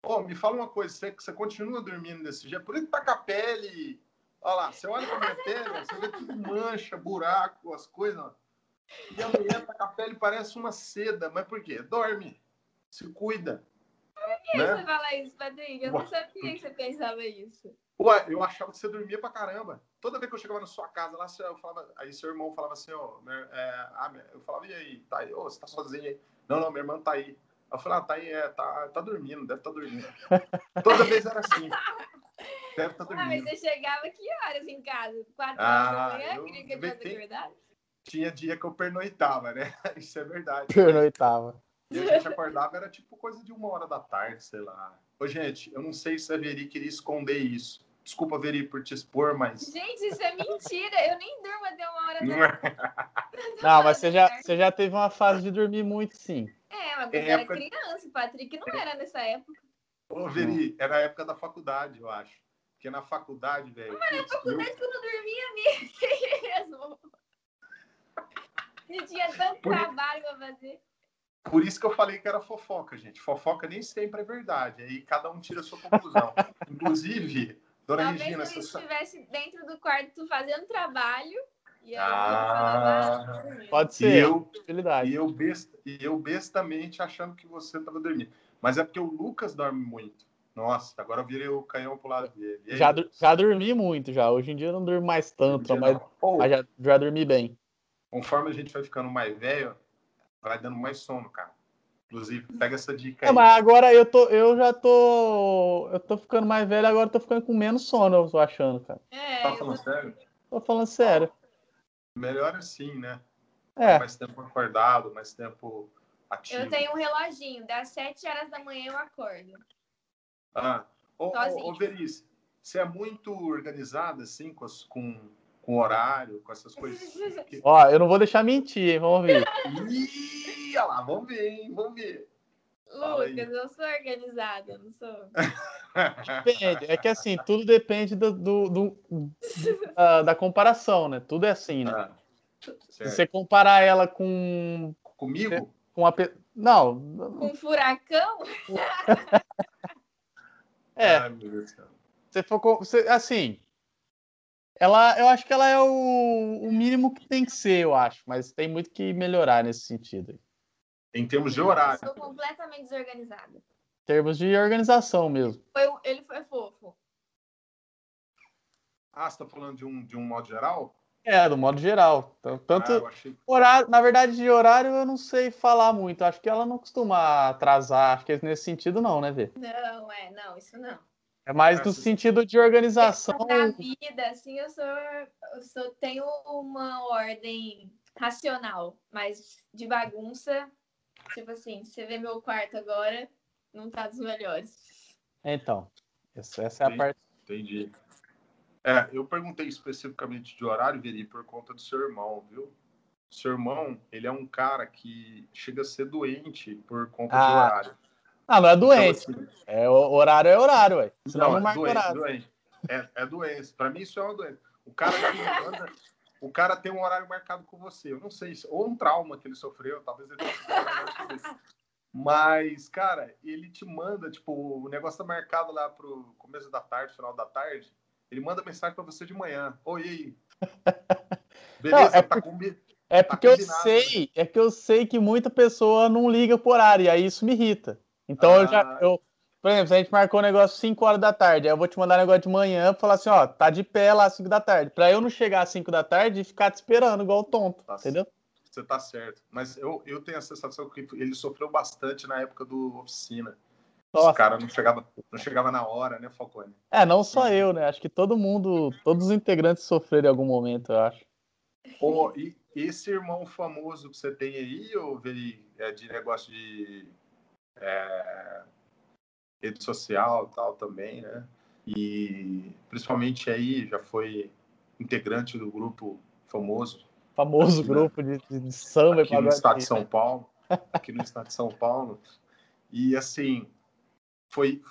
Pô, me fala uma coisa, você, você continua dormindo desse jeito? Por isso que tá com a pele. Olha lá, você olha pra minha pele, você vê tudo mancha, buraco, as coisas. E a mulher tá com a pele parece uma seda. Mas por quê? Dorme. Se cuida. Por que né? você fala isso, Patrick? Eu não sabia que você pensava isso. Ué, eu achava que você dormia pra caramba. Toda vez que eu chegava na sua casa lá, eu falava, aí seu irmão falava assim, ó, é, ah, eu falava, e aí, tá aí? Ô, você tá sozinho aí? Não, não, minha irmã tá aí. Eu falei, ah, tá aí, é, tá, tá dormindo, deve estar tá dormindo. *laughs* Toda vez era assim. Deve estar tá dormindo. Ah, mas você chegava que horas em casa? Quatro horas ah, da manhã? Queria que eu tem... verdade? Tinha dia que eu pernoitava, né? *laughs* Isso é verdade. Pernoitava. E a gente acordava, era tipo coisa de uma hora da tarde, sei lá. Ô, gente, eu não sei se a Veri queria esconder isso. Desculpa, Veri, por te expor, mas. Gente, isso é mentira. Eu nem durmo até uma hora da Não, *laughs* não mas você já, você já teve uma fase de dormir muito, sim. É, mas é era época... criança. O Patrick não era nessa época. Ô, Veri, era a época da faculdade, eu acho. Porque na faculdade, velho. Mas na faculdade eu... *laughs* que eu não dormia mesmo. E tinha tanto por... trabalho pra fazer. Por isso que eu falei que era fofoca, gente. Fofoca nem sempre é verdade. Aí cada um tira a sua conclusão. *laughs* Inclusive, Dona Talvez Regina, se eu estivesse dentro do quarto fazendo trabalho. E ah, pode ser. E eu, e, eu besta, e eu bestamente achando que você estava dormindo. Mas é porque o Lucas dorme muito. Nossa, agora eu virei o canhão pro lado dele. Já, já dormi muito, já. Hoje em dia eu não durmo mais tanto, mas, mas já, já dormi bem. Conforme a gente vai ficando mais velho, vai dando mais sono, cara. Inclusive, pega essa dica aí. É, mas agora eu, tô, eu já tô. Eu tô ficando mais velho, agora tô ficando com menos sono, eu tô achando, cara. É, tá falando sério? Tô falando sério. Melhor assim, né? É. Mais tempo acordado, mais tempo ativo. Eu tenho um reloginho, das 7 horas da manhã eu acordo. Ah, ô, ô, ô Verice, você é muito organizada, assim, com, com, com horário, com essas coisas? *laughs* Ó, eu não vou deixar mentir, hein? Vamos ver. Ih, olha lá, vamos ver, hein? Vamos ver. Lucas, eu sou organizada, não sou. Depende. É que assim, tudo depende do, do, do da, da, comparação, né? Tudo é assim, né? Ah, Se você comparar ela com. Comigo? Com a. Não. Com um furacão? é. Ai, meu Deus. Você for. Você, assim. Ela, eu acho que ela é o, o mínimo que tem que ser, eu acho. Mas tem muito que melhorar nesse sentido. Em termos de horário. Estou completamente desorganizada. Em termos de organização mesmo. Foi, ele foi fofo. Ah, você está falando de um, de um modo geral? É, do modo geral. Então, tanto ah, achei... horário, na verdade, de horário eu não sei falar muito. Acho que ela não costuma atrasar. Acho que é nesse sentido não, né, Vê? Não, é, não, isso não. É mais no sentido de organização. Na vida, assim, eu sou, eu sou tenho uma ordem racional, mas de bagunça Tipo assim, você vê meu quarto agora, não tá dos melhores. Então, essa, essa é a parte. Entendi. É, eu perguntei especificamente de horário, Veri, por conta do seu irmão, viu? Seu irmão, ele é um cara que chega a ser doente por conta ah. de horário. Ah, não é então, doente. Então, assim, é, horário é horário, ué. Senão não, não é doente, horário. doente. É, é doença. Pra mim, isso é uma doença. O cara que anda, o cara tem um horário marcado com você. Eu não sei, ou um trauma que ele sofreu, talvez ele tenha Mas, cara, ele te manda, tipo, o negócio tá marcado lá pro começo da tarde, final da tarde. Ele manda mensagem para você de manhã. Oi, aí. *laughs* Beleza, não, é tá com É tá porque eu sei, né? é que eu sei que muita pessoa não liga por horário, e aí isso me irrita. Então ah, eu já eu, por exemplo, se a gente marcou um negócio 5 horas da tarde, aí eu vou te mandar um negócio de manhã pra falar assim, ó, tá de pé lá às 5 da tarde. Pra eu não chegar às 5 da tarde e ficar te esperando igual tonto, tá entendeu? Você tá certo. Mas eu, eu tenho a sensação que ele sofreu bastante na época do oficina. Nossa. Os caras não chegava, não chegava na hora, né, Falcone? É, não só eu, né? Acho que todo mundo, todos os integrantes sofreram em algum momento, eu acho. Oh, e esse irmão famoso que você tem aí, ou Veri, é de negócio de é, rede social tal também, né? E principalmente aí já foi integrante do grupo famoso. Famoso grupo de, de samba. Aqui no estado de São Paulo. Aqui no estado de São Paulo. E assim, foi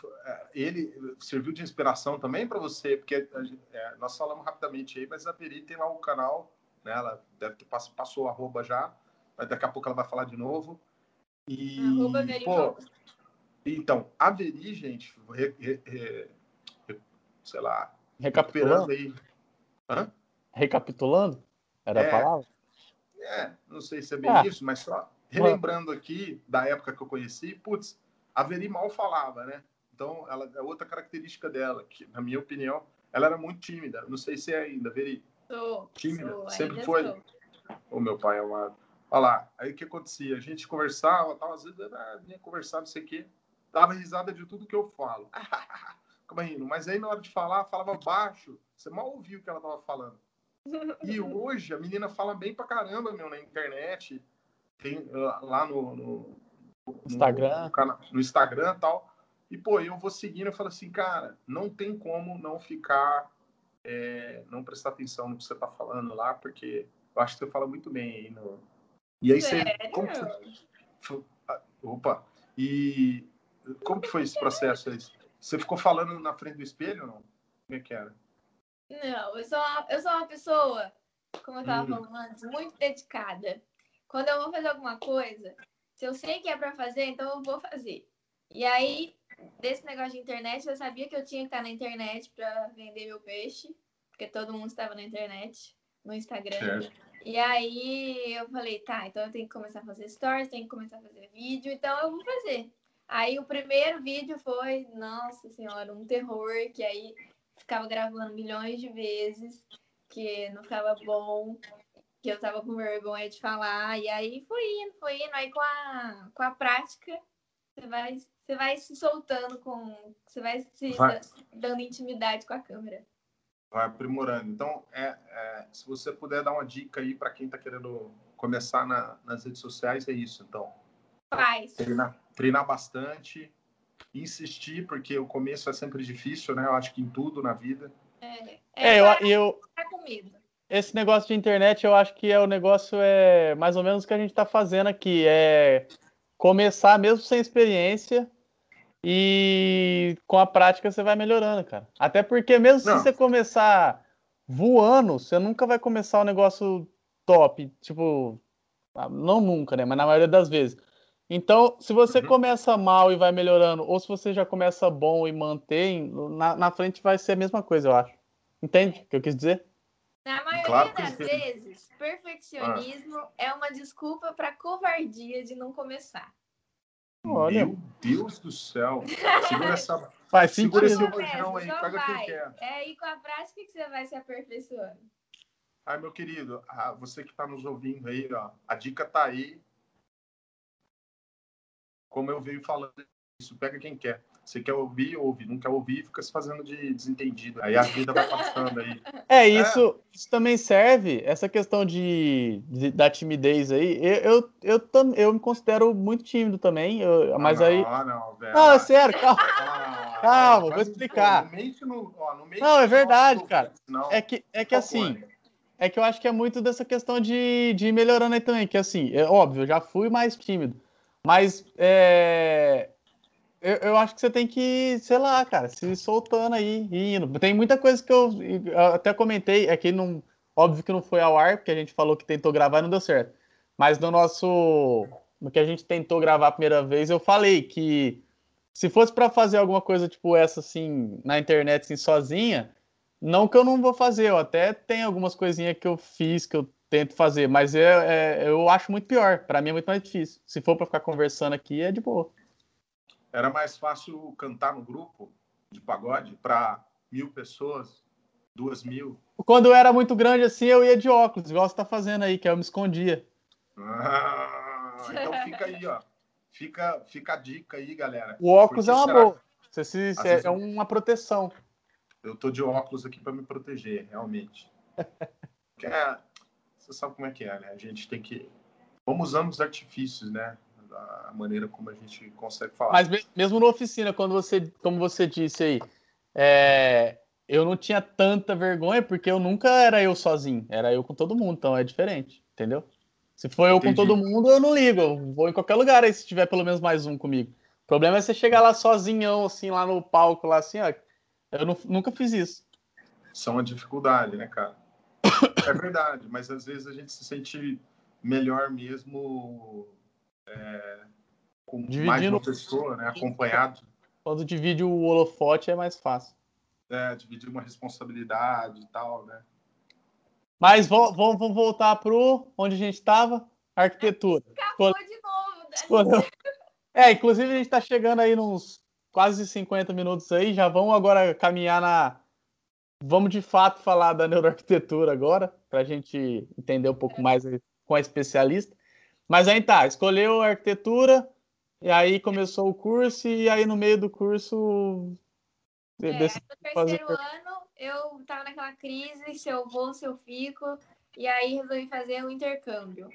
ele serviu de inspiração também para você, porque é, nós falamos rapidamente aí, mas a Peri tem lá o canal, né? Ela deve ter passou a arroba já, mas daqui a pouco ela vai falar de novo. E, arroba pô, então, Averi, gente, re, re, re, sei lá, recapitulando aí. Hã? Recapitulando? Era é, a palavra? É, não sei se é bem ah. isso, mas só relembrando aqui da época que eu conheci, putz, a Veri mal falava, né? Então, ela é outra característica dela, que, na minha opinião, ela era muito tímida. Não sei se é ainda, Veri. Sou. Tímida, sou, sempre foi. Sou. O meu pai é amado. Olha lá, aí o que acontecia? A gente conversava, tal, às vezes ah, vinha conversar, não sei o quê dava risada de tudo que eu falo. *laughs* Ficava rindo. Mas aí, na hora de falar, falava baixo. Você mal ouviu o que ela estava falando. *laughs* E hoje, a menina fala bem pra caramba, meu, na internet. Tem lá no, no, no Instagram. No, no Instagram e tal. E, pô, eu vou seguindo e falo assim, cara, não tem como não ficar, é, não prestar atenção no que você tá falando lá, porque eu acho que você fala muito bem aí no... E aí você... Como você... Opa! E como que foi esse processo aí? Você ficou falando na frente do espelho ou não? Como é que era? Não, eu sou uma, eu sou uma pessoa, como eu estava hum. falando antes, muito dedicada. Quando eu vou fazer alguma coisa, se eu sei que é para fazer, então eu vou fazer. E aí, desse negócio de internet, eu sabia que eu tinha que estar na internet para vender meu peixe, porque todo mundo estava na internet, no Instagram. Certo. E aí eu falei, tá, então eu tenho que começar a fazer stories, tenho que começar a fazer vídeo, então eu vou fazer. Aí o primeiro vídeo foi, nossa senhora, um terror, que aí ficava gravando milhões de vezes, que não ficava bom. que eu tava com vergonha de falar, e aí foi indo, foi indo, aí com a, com a prática, você vai, você vai se soltando com. Você vai se vai. dando intimidade com a câmera. Vai aprimorando. Então, é, é se você puder dar uma dica aí para quem está querendo começar na, nas redes sociais, é isso, então. Faz. Treinar, treinar bastante, insistir, porque o começo é sempre difícil, né? Eu acho que em tudo na vida. É, é, é eu, eu, com medo. Esse negócio de internet, eu acho que é o negócio é mais ou menos o que a gente está fazendo aqui. É começar mesmo sem experiência e com a prática você vai melhorando, cara. Até porque mesmo Não. se você começar voando, você nunca vai começar um negócio top, tipo, ah, não nunca, né? Mas na maioria das vezes. Então, se você uhum. começa mal e vai melhorando, ou se você já começa bom e mantém, na, na frente vai ser a mesma coisa, eu acho. Entende o que eu quis dizer? Na maioria claro das vezes, perfeccionismo ah. é uma desculpa para covardia de não começar. Olha. Meu Deus do céu. Segura essa. *laughs* Faz Segura esse botão aí, pega vai. quem quer. É aí com a prática que você vai se aperfeiçoando. Ai, meu querido, você que está nos ouvindo aí, ó, a dica tá aí. Como eu venho falando isso, pega quem quer. Você quer ouvir, ouve. Não quer ouvir, fica se fazendo de desentendido. Aí a vida vai passando aí. É, isso, é. isso também serve, essa questão de, de da timidez aí. Eu, eu, eu, eu, eu, me considero muito tímido também, eu, mas não, aí... Não, não, velho. Não, é sério, calma. Ah, calma, vou explicar. No, no, ó, no não, é verdade, cara. Não, é que, é que assim... É que eu acho que é muito dessa questão de, de ir melhorando aí também, que assim, é óbvio, eu já fui mais tímido, mas é, eu, eu, acho que você tem que, sei lá, cara, se soltando aí, indo. Tem muita coisa que eu, eu até comentei, é não, óbvio que não foi ao ar, porque a gente falou que tentou gravar e não deu certo. Mas no nosso, no que a gente tentou gravar a primeira vez, eu falei que se fosse para fazer alguma coisa tipo essa assim na internet assim sozinha, não que eu não vou fazer, eu até tenho algumas coisinhas que eu fiz que eu tento fazer, mas é, é eu acho muito pior. Para mim é muito mais difícil. Se for para ficar conversando aqui, é de boa. Era mais fácil cantar no grupo de pagode para mil pessoas, duas mil. Quando eu era muito grande assim, eu ia de óculos, igual você está fazendo aí, que eu me escondia. Ah, então fica aí, ó. Fica, fica a dica aí, galera. O óculos Porque é uma boa. Você se, é, é uma proteção. Eu tô de óculos aqui para me proteger, realmente. *laughs* é, você sabe como é que é, né? A gente tem que. Vamos usando os artifícios, né? A maneira como a gente consegue falar. Mas mesmo na oficina, quando você, como você disse aí, é, eu não tinha tanta vergonha porque eu nunca era eu sozinho, era eu com todo mundo, então é diferente, entendeu? Se for eu Entendi. com todo mundo, eu não ligo, eu vou em qualquer lugar aí se tiver pelo menos mais um comigo. O problema é você chegar lá sozinhão, assim, lá no palco, lá assim, ó. Eu não, nunca fiz isso. Isso é uma dificuldade, né, cara? é verdade, mas às vezes a gente se sente melhor mesmo é, com Dividindo... mais uma pessoa, né, acompanhado. Quando divide o holofote é mais fácil. É, dividir uma responsabilidade e tal, né? Mas vamos, vamos voltar para onde a gente estava, arquitetura. Acabou de novo, né? É, inclusive a gente está chegando aí nos quase 50 minutos aí, já vamos agora caminhar na. Vamos de fato falar da neuroarquitetura agora, para a gente entender um pouco mais com a especialista. Mas aí tá, escolheu arquitetura, e aí começou o curso, e aí no meio do curso. É, no terceiro fazer... ano eu tava naquela crise, se eu vou, se eu fico, e aí resolvi fazer um intercâmbio.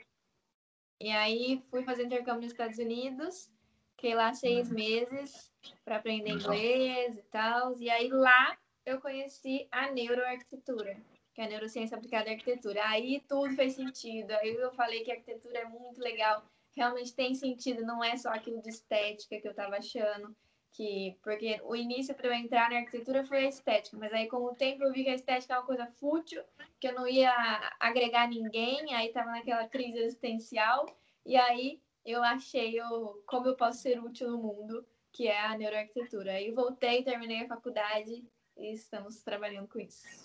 E aí fui fazer intercâmbio nos Estados Unidos, fiquei lá seis meses para aprender inglês e tal. E aí lá eu conheci a neuroarquitetura que é a neurociência aplicada à arquitetura. Aí tudo fez sentido. Aí eu falei que a arquitetura é muito legal, realmente tem sentido, não é só aquilo de estética que eu estava achando. Que, porque o início para eu entrar na arquitetura foi a estética, mas aí com o tempo eu vi que a estética é uma coisa fútil, que eu não ia agregar ninguém, aí estava naquela crise existencial, e aí eu achei eu, como eu posso ser útil no mundo, que é a neuroarquitetura. Aí voltei, terminei a faculdade e estamos trabalhando com isso.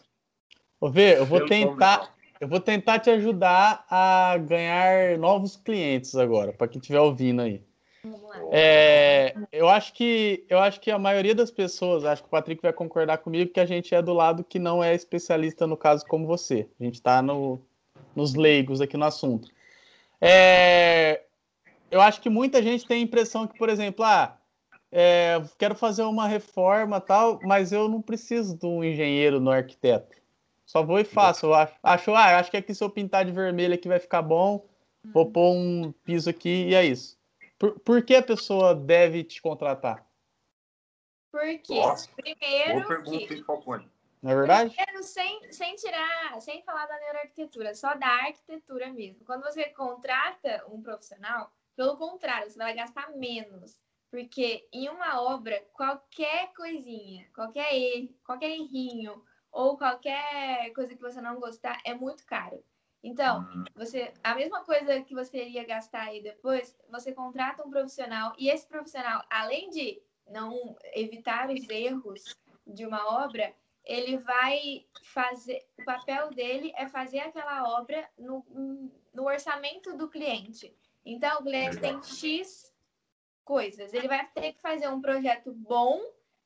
Ô, Vê, eu vou tentar. Eu vou tentar te ajudar a ganhar novos clientes agora, para quem estiver ouvindo aí. É, eu acho que eu acho que a maioria das pessoas, acho que o Patrick vai concordar comigo que a gente é do lado que não é especialista no caso como você. A gente está no nos leigos aqui no assunto. É, eu acho que muita gente tem a impressão que, por exemplo, ah, é, quero fazer uma reforma tal, mas eu não preciso de um engenheiro no arquiteto. Só vou e faço. Eu acho, acho, ah, acho que aqui se eu pintar de vermelho aqui vai ficar bom, vou uhum. pôr um piso aqui e é isso. Por, por que a pessoa deve te contratar? Porque, Nossa, primeiro. Boa pergunta, que... hein? Não é verdade? Primeiro, sem, sem tirar, sem falar da neuroarquitetura, só da arquitetura mesmo. Quando você contrata um profissional, pelo contrário, você vai gastar menos. Porque em uma obra, qualquer coisinha, qualquer erro, qualquer errinho, ou qualquer coisa que você não gostar, é muito caro. Então, uhum. você a mesma coisa que você iria gastar aí depois, você contrata um profissional e esse profissional, além de não evitar os erros de uma obra, ele vai fazer. O papel dele é fazer aquela obra no, no orçamento do cliente. Então, o cliente tem X coisas. Ele vai ter que fazer um projeto bom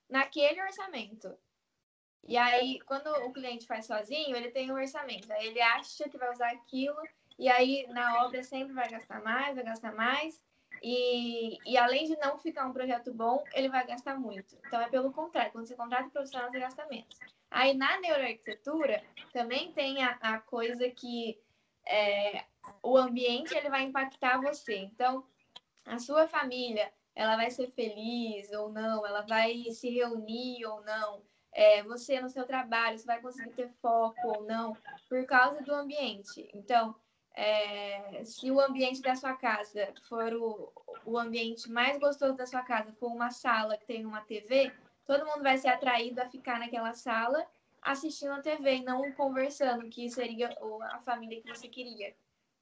naquele orçamento. E aí, quando o cliente faz sozinho, ele tem um orçamento. Aí ele acha que vai usar aquilo, e aí na obra sempre vai gastar mais, vai gastar mais. E, e além de não ficar um projeto bom, ele vai gastar muito. Então é pelo contrário, quando você contrata um profissional, você gasta menos. Aí na neuroarquitetura também tem a, a coisa que é, o ambiente ele vai impactar você. Então, a sua família, ela vai ser feliz ou não, ela vai se reunir ou não. É, você no seu trabalho, você vai conseguir ter foco ou não, por causa do ambiente. Então, é, se o ambiente da sua casa for o, o ambiente mais gostoso da sua casa, for uma sala que tem uma TV, todo mundo vai ser atraído a ficar naquela sala assistindo a TV e não conversando, que seria a família que você queria.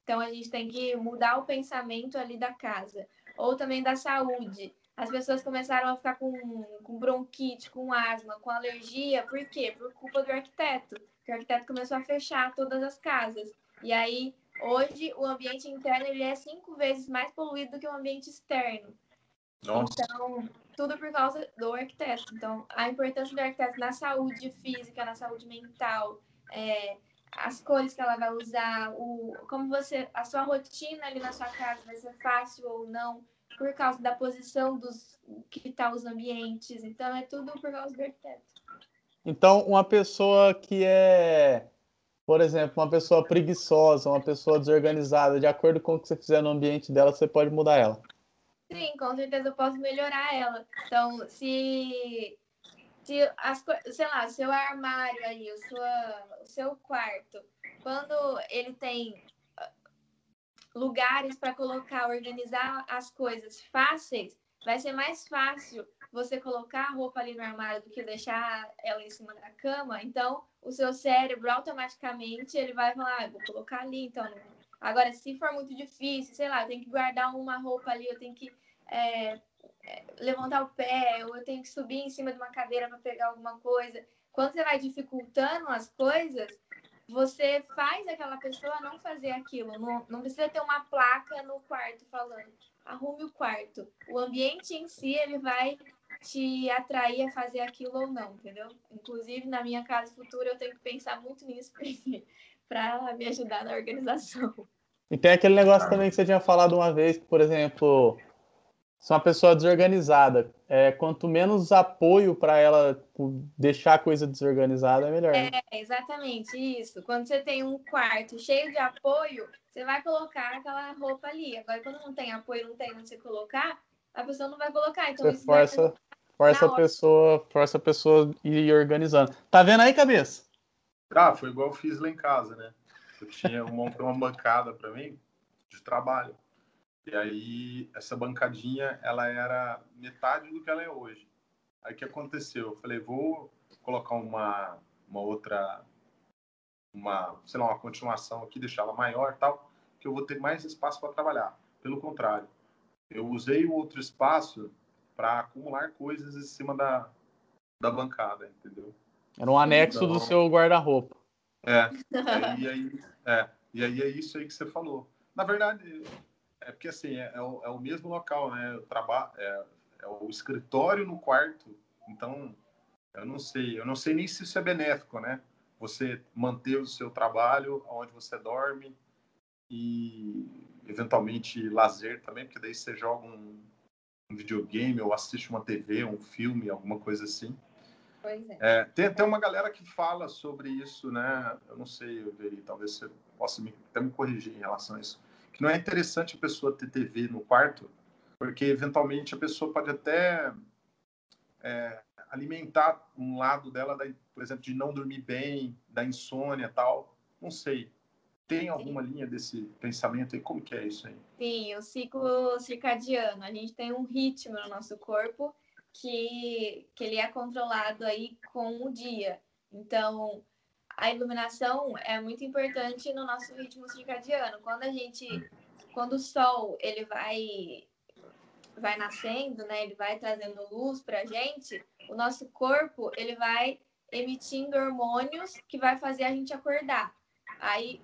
Então a gente tem que mudar o pensamento ali da casa. Ou também da saúde. As pessoas começaram a ficar com, com bronquite, com asma, com alergia. Por quê? Por culpa do arquiteto. o arquiteto começou a fechar todas as casas. E aí Hoje, o ambiente interno ele é cinco vezes mais poluído do que o ambiente externo. Nossa. Então, tudo por causa do arquiteto. Então, a importância do arquiteto na saúde física, na saúde mental, é, as cores que ela vai usar, o, como você, a sua rotina ali na sua casa vai ser fácil ou não, por causa da posição dos que tá os ambientes. Então, é tudo por causa do arquiteto. Então, uma pessoa que é por exemplo, uma pessoa preguiçosa, uma pessoa desorganizada, de acordo com o que você fizer no ambiente dela, você pode mudar ela. Sim, com certeza eu posso melhorar ela. Então, se, se as, sei lá, seu armário aí, o, sua, o seu quarto, quando ele tem lugares para colocar, organizar as coisas fáceis, vai ser mais fácil você colocar a roupa ali no armário do que deixar ela em cima da cama. Então, o seu cérebro automaticamente ele vai falar, ah, vou colocar ali, então. Agora, se for muito difícil, sei lá, eu tenho que guardar uma roupa ali, eu tenho que é, é levantar o pé, ou eu tenho que subir em cima de uma cadeira para pegar alguma coisa. Quando você vai dificultando as coisas, você faz aquela pessoa não fazer aquilo. Não, não precisa ter uma placa no quarto falando arrume o quarto. O ambiente em si, ele vai te atrair a fazer aquilo ou não, entendeu? Inclusive, na minha casa futura, eu tenho que pensar muito nisso *laughs* para me ajudar na organização. E tem aquele negócio também que você tinha falado uma vez, por exemplo, se uma pessoa desorganizada, é, quanto menos apoio para ela tipo, deixar a coisa desorganizada, é melhor. Né? É, exatamente isso. Quando você tem um quarto cheio de apoio, você vai colocar aquela roupa ali. Agora, quando não tem apoio, não tem onde você colocar, a pessoa não vai colocar. Então, você força, vai... força, a pessoa, força a pessoa ir organizando. Tá vendo aí, cabeça? Ah, foi igual eu fiz lá em casa, né? Eu tinha uma, *laughs* uma bancada para mim de trabalho. E aí, essa bancadinha, ela era metade do que ela é hoje. Aí, o que aconteceu? Eu falei, vou colocar uma, uma outra, uma, sei lá, uma continuação aqui, deixar ela maior tal, que eu vou ter mais espaço para trabalhar. Pelo contrário, eu usei o outro espaço para acumular coisas em cima da, da bancada, entendeu? Era um anexo então, do seu guarda-roupa. É, e aí, é, e aí é isso aí que você falou. Na verdade, é porque assim, é, é, o, é o, mesmo local, né? O trabalho, é, é, o escritório no quarto. Então, eu não sei, eu não sei nem se isso é benéfico, né? você manter o seu trabalho, onde você dorme e eventualmente lazer também, porque daí você joga um, um videogame ou assiste uma TV, um filme, alguma coisa assim. Pois é. é tem até uma galera que fala sobre isso, né? Eu não sei, Veri, talvez você possa me, até me corrigir em relação a isso. Que não é interessante a pessoa ter TV no quarto, porque eventualmente a pessoa pode até é, alimentar um lado dela, da, por exemplo, de não dormir bem, da insônia tal. Não sei. Tem alguma Sim. linha desse pensamento aí? Como que é isso aí? Sim, o ciclo circadiano. A gente tem um ritmo no nosso corpo que, que ele é controlado aí com o dia. Então, a iluminação é muito importante no nosso ritmo circadiano. Quando a gente, quando o sol ele vai vai nascendo, né? Ele vai trazendo luz para a gente. O nosso corpo ele vai emitindo hormônios que vai fazer a gente acordar. Aí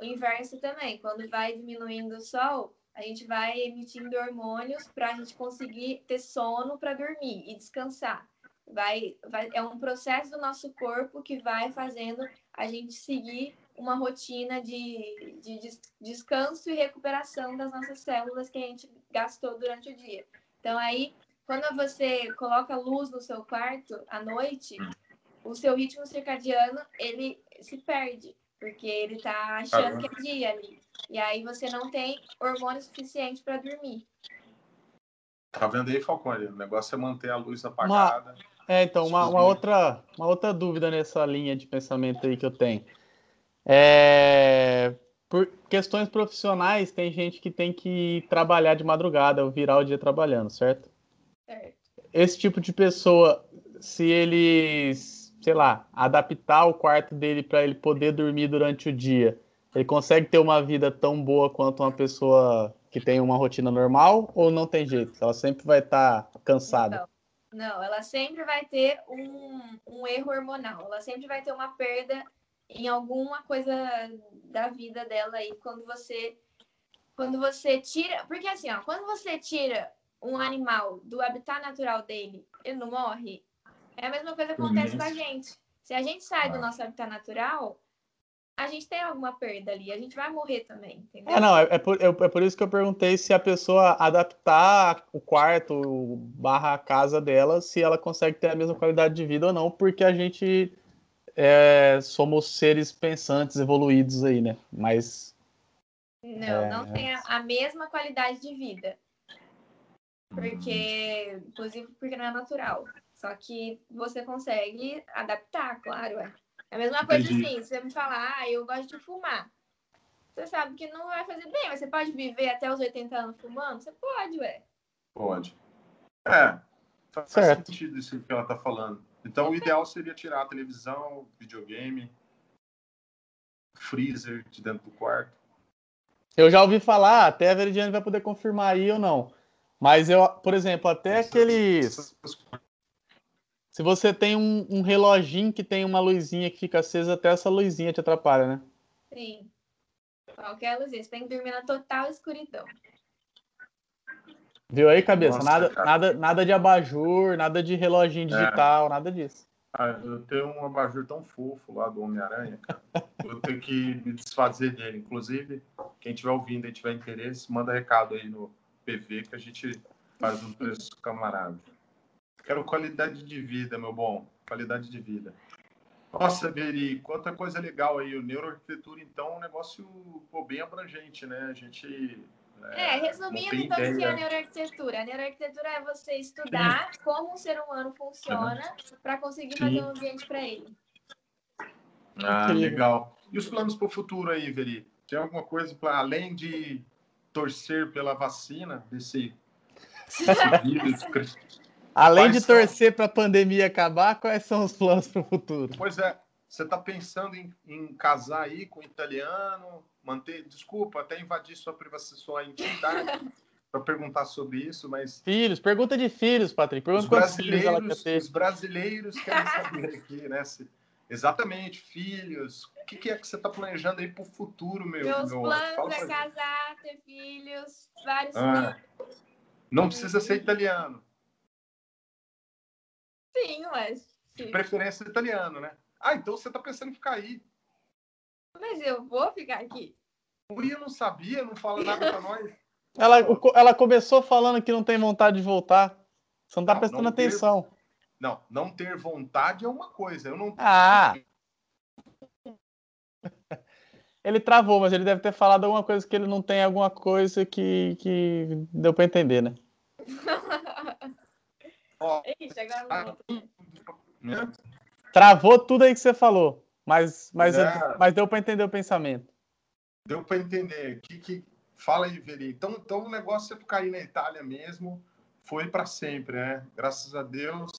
o inverso também, quando vai diminuindo o sol, a gente vai emitindo hormônios para a gente conseguir ter sono para dormir e descansar. Vai, vai, é um processo do nosso corpo que vai fazendo a gente seguir uma rotina de, de, de descanso e recuperação das nossas células que a gente gastou durante o dia. Então, aí, quando você coloca luz no seu quarto à noite, o seu ritmo circadiano ele se perde, porque ele está achando que é dia ali. E aí você não tem hormônio suficiente para dormir. Tá vendo aí, Falcone? O negócio é manter a luz apagada. Uma... É, então, uma, uma, outra, uma outra dúvida nessa linha de pensamento aí que eu tenho. É... Por questões profissionais, tem gente que tem que trabalhar de madrugada ou virar o dia trabalhando, certo? Certo. Esse tipo de pessoa, se ele, sei lá, adaptar o quarto dele para ele poder dormir durante o dia, ele consegue ter uma vida tão boa quanto uma pessoa que tem uma rotina normal ou não tem jeito? Ela sempre vai estar tá cansada? Não, não, ela sempre vai ter um, um erro hormonal, ela sempre vai ter uma perda em alguma coisa da vida dela aí quando você quando você tira, porque assim, ó, quando você tira um animal do habitat natural dele, ele não morre. É a mesma coisa que acontece com a gente. Se a gente sai do nosso habitat natural, a gente tem alguma perda ali, a gente vai morrer também, entendeu? É, não, é, é, por, é, é por isso que eu perguntei se a pessoa adaptar o quarto barra a casa dela, se ela consegue ter a mesma qualidade de vida ou não, porque a gente é, somos seres pensantes, evoluídos aí, né? Mas. Não, é... não tem a, a, mesma qualidade de vida. Porque, inclusive, porque não é natural. Só que você consegue adaptar, claro, é. É a mesma coisa Entendi. assim, você me falar, ah, eu gosto de fumar. Você sabe que não vai fazer bem, mas você pode viver até os 80 anos fumando? Você pode, ué. Pode. É, faz certo. sentido isso que ela tá falando. Então, o ideal seria tirar a televisão, videogame, freezer de dentro do quarto. Eu já ouvi falar, até a Veridiane vai poder confirmar aí ou não. Mas eu, por exemplo, até aqueles se você tem um, um, reloginho que tem uma luzinha que fica acesa, até essa luzinha te atrapalha, né? Sim. Qualquer luzinha. Você tem que dormir na total escuridão. Viu aí, cabeça? Nossa, nada, nada, nada de abajur, nada de reloginho é. digital, é. nada disso. Ah, eu tenho um abajur tão fofo lá do Homem-Aranha. eu tenho que me desfazer dele. Inclusive, quem estiver ouvindo e tiver interesse, manda recado aí no PV que a gente faz um preço camarada. Quero qualidade de vida, meu bom. Qualidade de vida. Nossa, Beri, quanta coisa legal aí. O neuroarquitetura, então, é um negócio pô, bem abrangente, né? A gente. É, é resumindo, então, o que é a neuroarquitetura? A neuroarquitetura é você estudar Sim. como um ser humano funciona para conseguir Sim. fazer um ambiente para ele. Ah, legal. E os planos para o futuro aí, Veri? Tem alguma coisa para além de torcer pela vacina desse, desse vírus Além quais de torcer para a pandemia acabar, quais são os planos para o futuro? Pois é, você está pensando em, em, casar aí com italiano, manter, desculpa, até invadir sua privacidade, sua intimidade *laughs* para perguntar sobre isso, mas filhos, pergunta de filhos, Patrick, pergunta os brasileiros, os brasileiros querem saber aqui, né? Se, exatamente, filhos. O que, que, é que você está planejando aí para o futuro, meu? Meus meu, planos é casar, ter filhos, vários ah, filhos. Não precisa ser italiano. Sim, mas. Preferência italiano, né? Ah, então você tá pensando em ficar aí. Mas eu vou ficar aqui. Uri não sabia, não fala nada pra nós. *laughs* Ela, ela começou falando que não tem vontade de voltar. Você não tá não, prestando não atenção. Ter, não, não ter vontade é uma coisa. Eu não. Ah! *laughs* Ele travou, mas ele deve ter falado alguma coisa que ele não tem alguma coisa que, que deu para entender, né? *laughs* Travou tudo aí que você falou, mas, mas, é. mas deu para entender o pensamento. Deu para entender. Que, que... Fala aí, Veri. Então, então o negócio é ficar aí na Itália mesmo. Foi para sempre, né? Graças a Deus.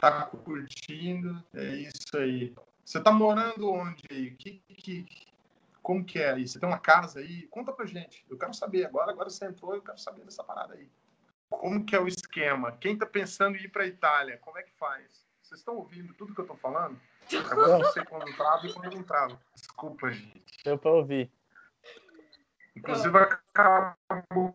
Tá curtindo. É isso aí. Você tá morando onde aí? Que, que, como que é aí? Você tem uma casa aí? Conta pra gente. Eu quero saber agora. Agora você entrou, eu quero saber dessa parada aí. Como que é o esquema? Quem tá pensando em ir pra Itália, como é que faz? Vocês estão ouvindo tudo que eu tô falando? Agora não sei quando trava e quando não trava. Desculpa, gente. Deu pra ouvir. Inclusive, acabou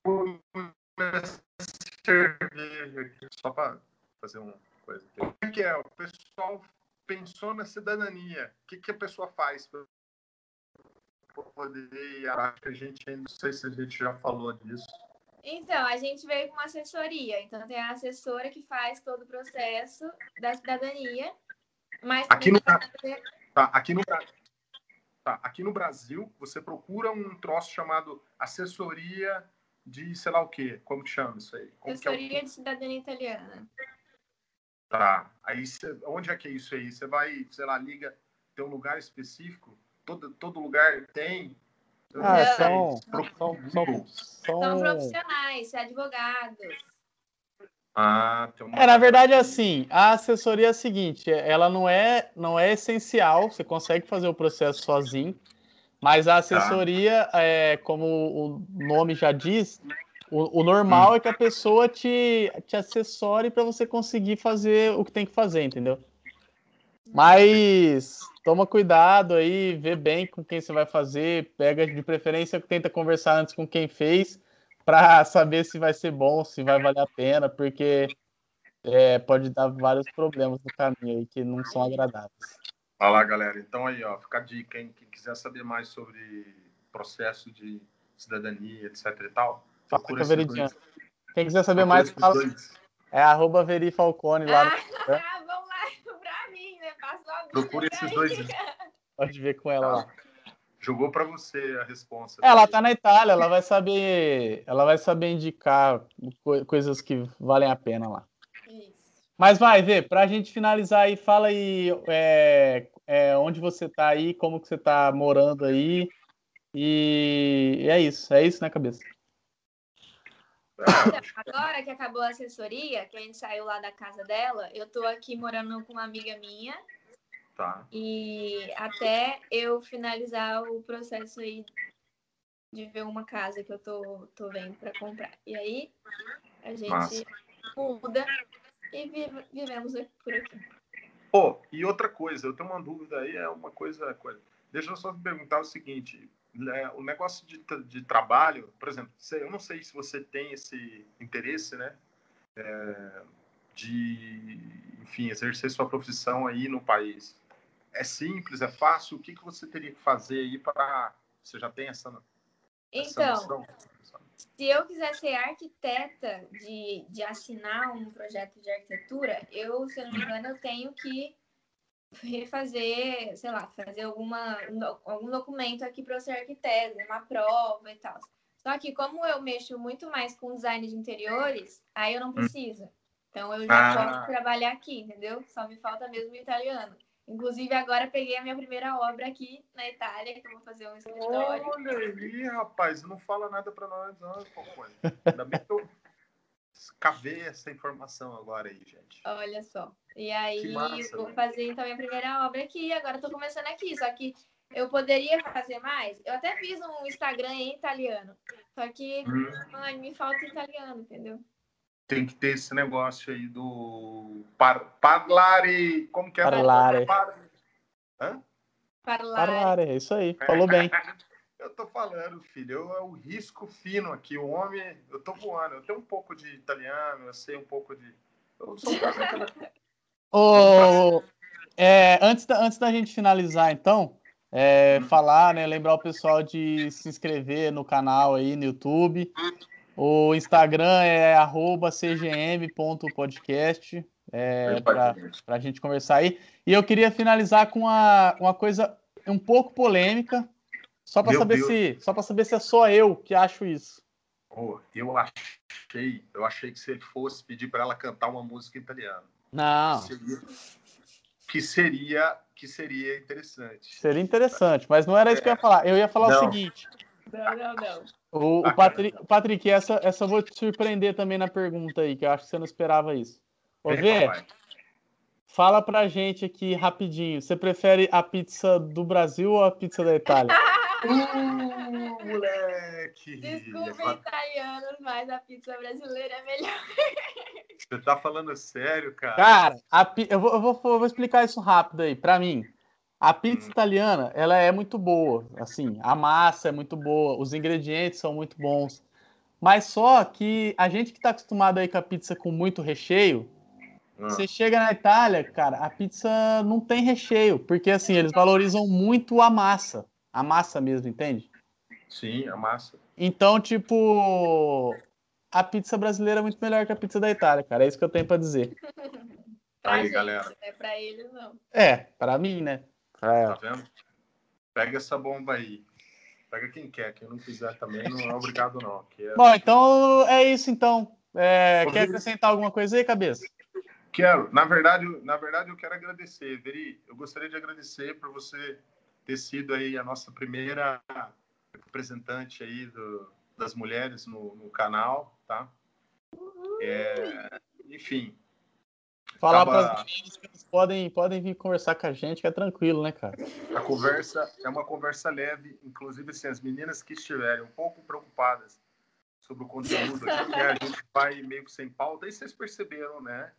cerveja aqui, só para fazer uma coisa. Como é que é? O pessoal pensou na cidadania. O que, que a pessoa faz para poder ir? Acho que a gente ainda não sei se a gente já falou disso. Então, a gente veio com uma assessoria. Então, tem a assessora que faz todo o processo da cidadania. Mas aqui no, tá, aqui, no, tá, aqui no Brasil, você procura um troço chamado assessoria de sei lá o quê. Como que chama isso aí? Como assessoria é de cidadania italiana. Tá. Aí, cê, onde é que é isso aí? Você vai, sei lá, liga, tem um lugar específico? Todo, todo lugar tem? Ah, são, são, são, são, profissionais, advogados. Ah, tem uma... É, na verdade, assim, a assessoria é a seguinte, ela não é, não é essencial, você consegue fazer o processo sozinho, mas a assessoria, tá. é, como o nome já diz, o, o normal hum. é que a pessoa te, te assessore para você conseguir fazer o que tem que fazer, entendeu? Mas toma cuidado aí, vê bem com quem você vai fazer, pega de preferência, tenta conversar antes com quem fez, para saber se vai ser bom, se vai valer a pena, porque é, pode dar vários problemas no caminho aí que não são agradáveis. Lá, galera. Então aí, ó, fica a dica, hein? Quem quiser saber mais sobre processo de cidadania, etc e tal, Procura Quem quiser saber mais, fala... é arroba Veri Falcone lá. Ah, vamos lá pra mim, né? Procura esses dois. Pode ver com ela lá. Jogou para você a resposta. Ela tá na Itália, ela vai saber, ela vai saber indicar coisas que valem a pena lá. Isso. Mas vai, ver, para a gente finalizar aí, fala aí é, é, onde você tá aí, como que você tá morando aí. E é isso, é isso, né, cabeça? Então, agora que acabou a assessoria, que a gente saiu lá da casa dela, eu tô aqui morando com uma amiga minha. Tá. E até eu finalizar o processo aí de ver uma casa que eu tô, tô vendo para comprar. E aí a gente Massa. muda e vive, vivemos por aqui. Oh, e outra coisa, eu tenho uma dúvida aí, é uma coisa, coisa. Deixa eu só te perguntar o seguinte: né, o negócio de, de trabalho, por exemplo, eu não sei se você tem esse interesse, né, é, de, enfim, exercer sua profissão aí no país. É simples, é fácil? O que, que você teria que fazer aí para... Você já tem essa, essa então, noção? se eu quiser ser arquiteta de, de assinar um projeto de arquitetura, eu, se eu não me engano, eu tenho que refazer, sei lá, fazer alguma, algum documento aqui para eu ser arquiteto, uma prova e tal. Só que como eu mexo muito mais com design de interiores, aí eu não hum. preciso. Então eu já ah. posso trabalhar aqui, entendeu? Só me falta mesmo o italiano. Inclusive, agora peguei a minha primeira obra aqui na Itália, que eu vou fazer um escritório. Olha aí, rapaz, não fala nada para nós, não, Ainda bem que eu cavei essa informação agora aí, gente. Olha só. E aí massa, vou né? fazer então minha primeira obra aqui, agora estou começando aqui, só que eu poderia fazer mais. Eu até fiz um Instagram em italiano, só que hum. ai, me falta italiano, entendeu? Tem que ter esse negócio aí do par, parlare, como que é? Parlare. Par... Hã? Parlare. Parlare, é isso aí, falou bem. *laughs* Eu tô falando, filho, eu é o risco fino aqui. O homem, eu tô voando. Eu tenho um pouco de italiano, eu sei um pouco de. Eu sou um *laughs* Ô, É, antes, da, antes da gente finalizar, então, é, falar, né, lembrar o pessoal de se inscrever no canal aí no YouTube. O Instagram é cgm.podcast é, para a gente conversar aí. E eu queria finalizar com uma, uma coisa um pouco polêmica, só para saber se só para saber se é só eu que acho isso. Oh, eu achei, eu achei que se ele fosse pedir para ela cantar uma música italiana. Não. Seria, que seria que seria interessante. Seria interessante, mas não era isso que eu ia falar. Eu ia falar não. o seguinte. Não, não, não. O, o Patrick, Patrick, essa, essa eu vou te surpreender também na pergunta aí, que eu acho que você não esperava isso. Ô, Vê, fala pra gente aqui rapidinho. Você prefere a pizza do Brasil ou a pizza da Itália? *laughs* uh, moleque! Desculpa, italianos, mas a pizza brasileira é melhor. Você tá falando sério, cara? Cara, a, eu, vou, eu, vou, eu vou explicar isso rápido aí. Pra mim, a pizza hum. italiana, ela é muito boa. Assim, a massa é muito boa, os ingredientes são muito bons. Mas só que a gente que tá acostumado aí com a pizza com muito recheio, hum. você chega na Itália, cara, a pizza não tem recheio, porque assim, eles valorizam muito a massa. A massa mesmo, entende? Sim, a massa. Então, tipo, a pizza brasileira é muito melhor que a pizza da Itália, cara. É isso que eu tenho para dizer. pra aí, gente, galera. É pra eles, não. É, pra mim, né? É. Tá vendo? Pega essa bomba aí. Pega quem quer, quem não quiser também não é obrigado não. É... Bom, então é isso então. É, quer acrescentar alguma coisa aí, cabeça? Quero. Na verdade, na verdade eu quero agradecer, Veri. Eu gostaria de agradecer por você ter sido aí a nossa primeira representante aí do, das mulheres no, no canal, tá? É, enfim, Falar Acaba... para as meninas que eles podem, podem vir conversar com a gente, que é tranquilo, né, cara? A conversa é uma conversa leve, inclusive assim, as meninas que estiverem um pouco preocupadas sobre o conteúdo aqui, né, a gente vai meio que sem pauta, e vocês perceberam, né?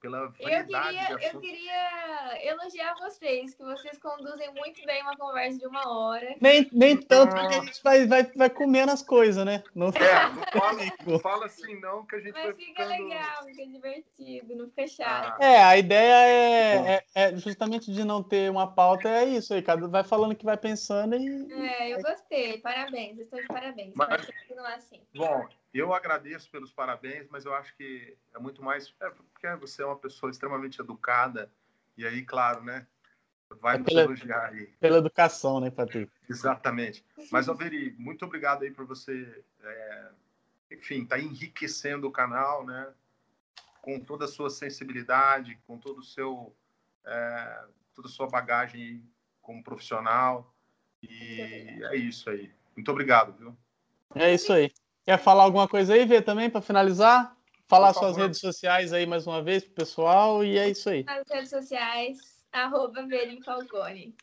Pela variedade eu queria, eu queria elogiar vocês, que vocês conduzem muito bem uma conversa de uma hora. Nem, nem tanto, porque a gente vai, vai, vai comendo as coisas, né? Não, é, não fala, não fala assim não, que a gente Mas vai fica ficando... legal, fica divertido, não fica chato. Ah. É, a ideia é, é, é, justamente de não ter uma pauta, é isso aí, cada vai falando o que vai pensando e... É, eu gostei, parabéns, estou de parabéns, Mas, pode continuar assim. Bom, eu agradeço pelos parabéns, mas eu acho que é muito mais... É, porque você é uma pessoa extremamente educada, e aí, claro, né? Vai é nos pela, elogiar aí. Pela educação, né, Patrick? Exatamente. Mas, Alveri, muito obrigado aí por você, é, enfim, tá enriquecendo o canal, né? Com toda a sua sensibilidade, com todo o seu, é, toda a sua bagagem como profissional. E é isso aí. Muito obrigado, viu? É isso aí. Quer falar alguma coisa aí, Vê, também, para finalizar? falar suas redes sociais aí mais uma vez pro pessoal e é isso aí. As redes sociais, arroba Falcone.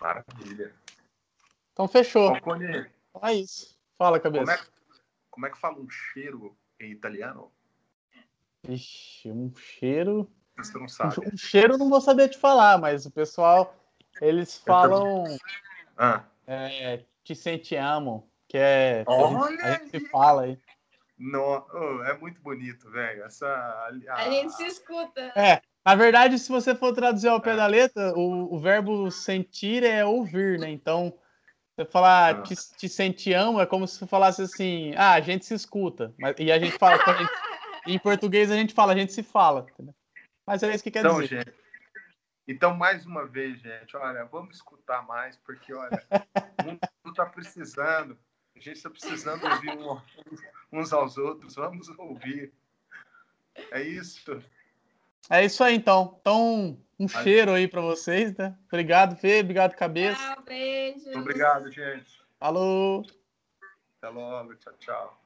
Maravilha. Então fechou. Falcone. É isso. Fala, cabeça. Como é, como é que fala um cheiro em italiano? Ixi, um cheiro. Você não sabe. Um cheiro não vou saber te falar, mas o pessoal, eles falam. Ah. É, te sentiamo, que é. Olha a gente, a gente fala aí. No, oh, é muito bonito, velho. Essa a... a... gente se escuta. É, na verdade, se você for traduzir ao pé é. da letra, o, o, verbo sentir é ouvir, né? Então, você falar ah. te, te sentiamo é como se você falasse assim, ah, a gente se escuta. Mas, e a gente fala, a gente, *laughs* em português a gente fala, a gente se fala. Entendeu? Mas é isso que quer então, dizer. Gente, então, mais uma vez, gente, olha, vamos escutar mais, porque, olha, *laughs* o mundo está precisando. A gente está precisando ouvir um, uns aos outros. Vamos ouvir. É isso. É isso aí, então. Então, um Valeu. cheiro aí para vocês, né? Obrigado, Fê. Obrigado, cabeça. Tchau, beijo. Obrigado, gente. Falou. Até logo. Tchau, tchau.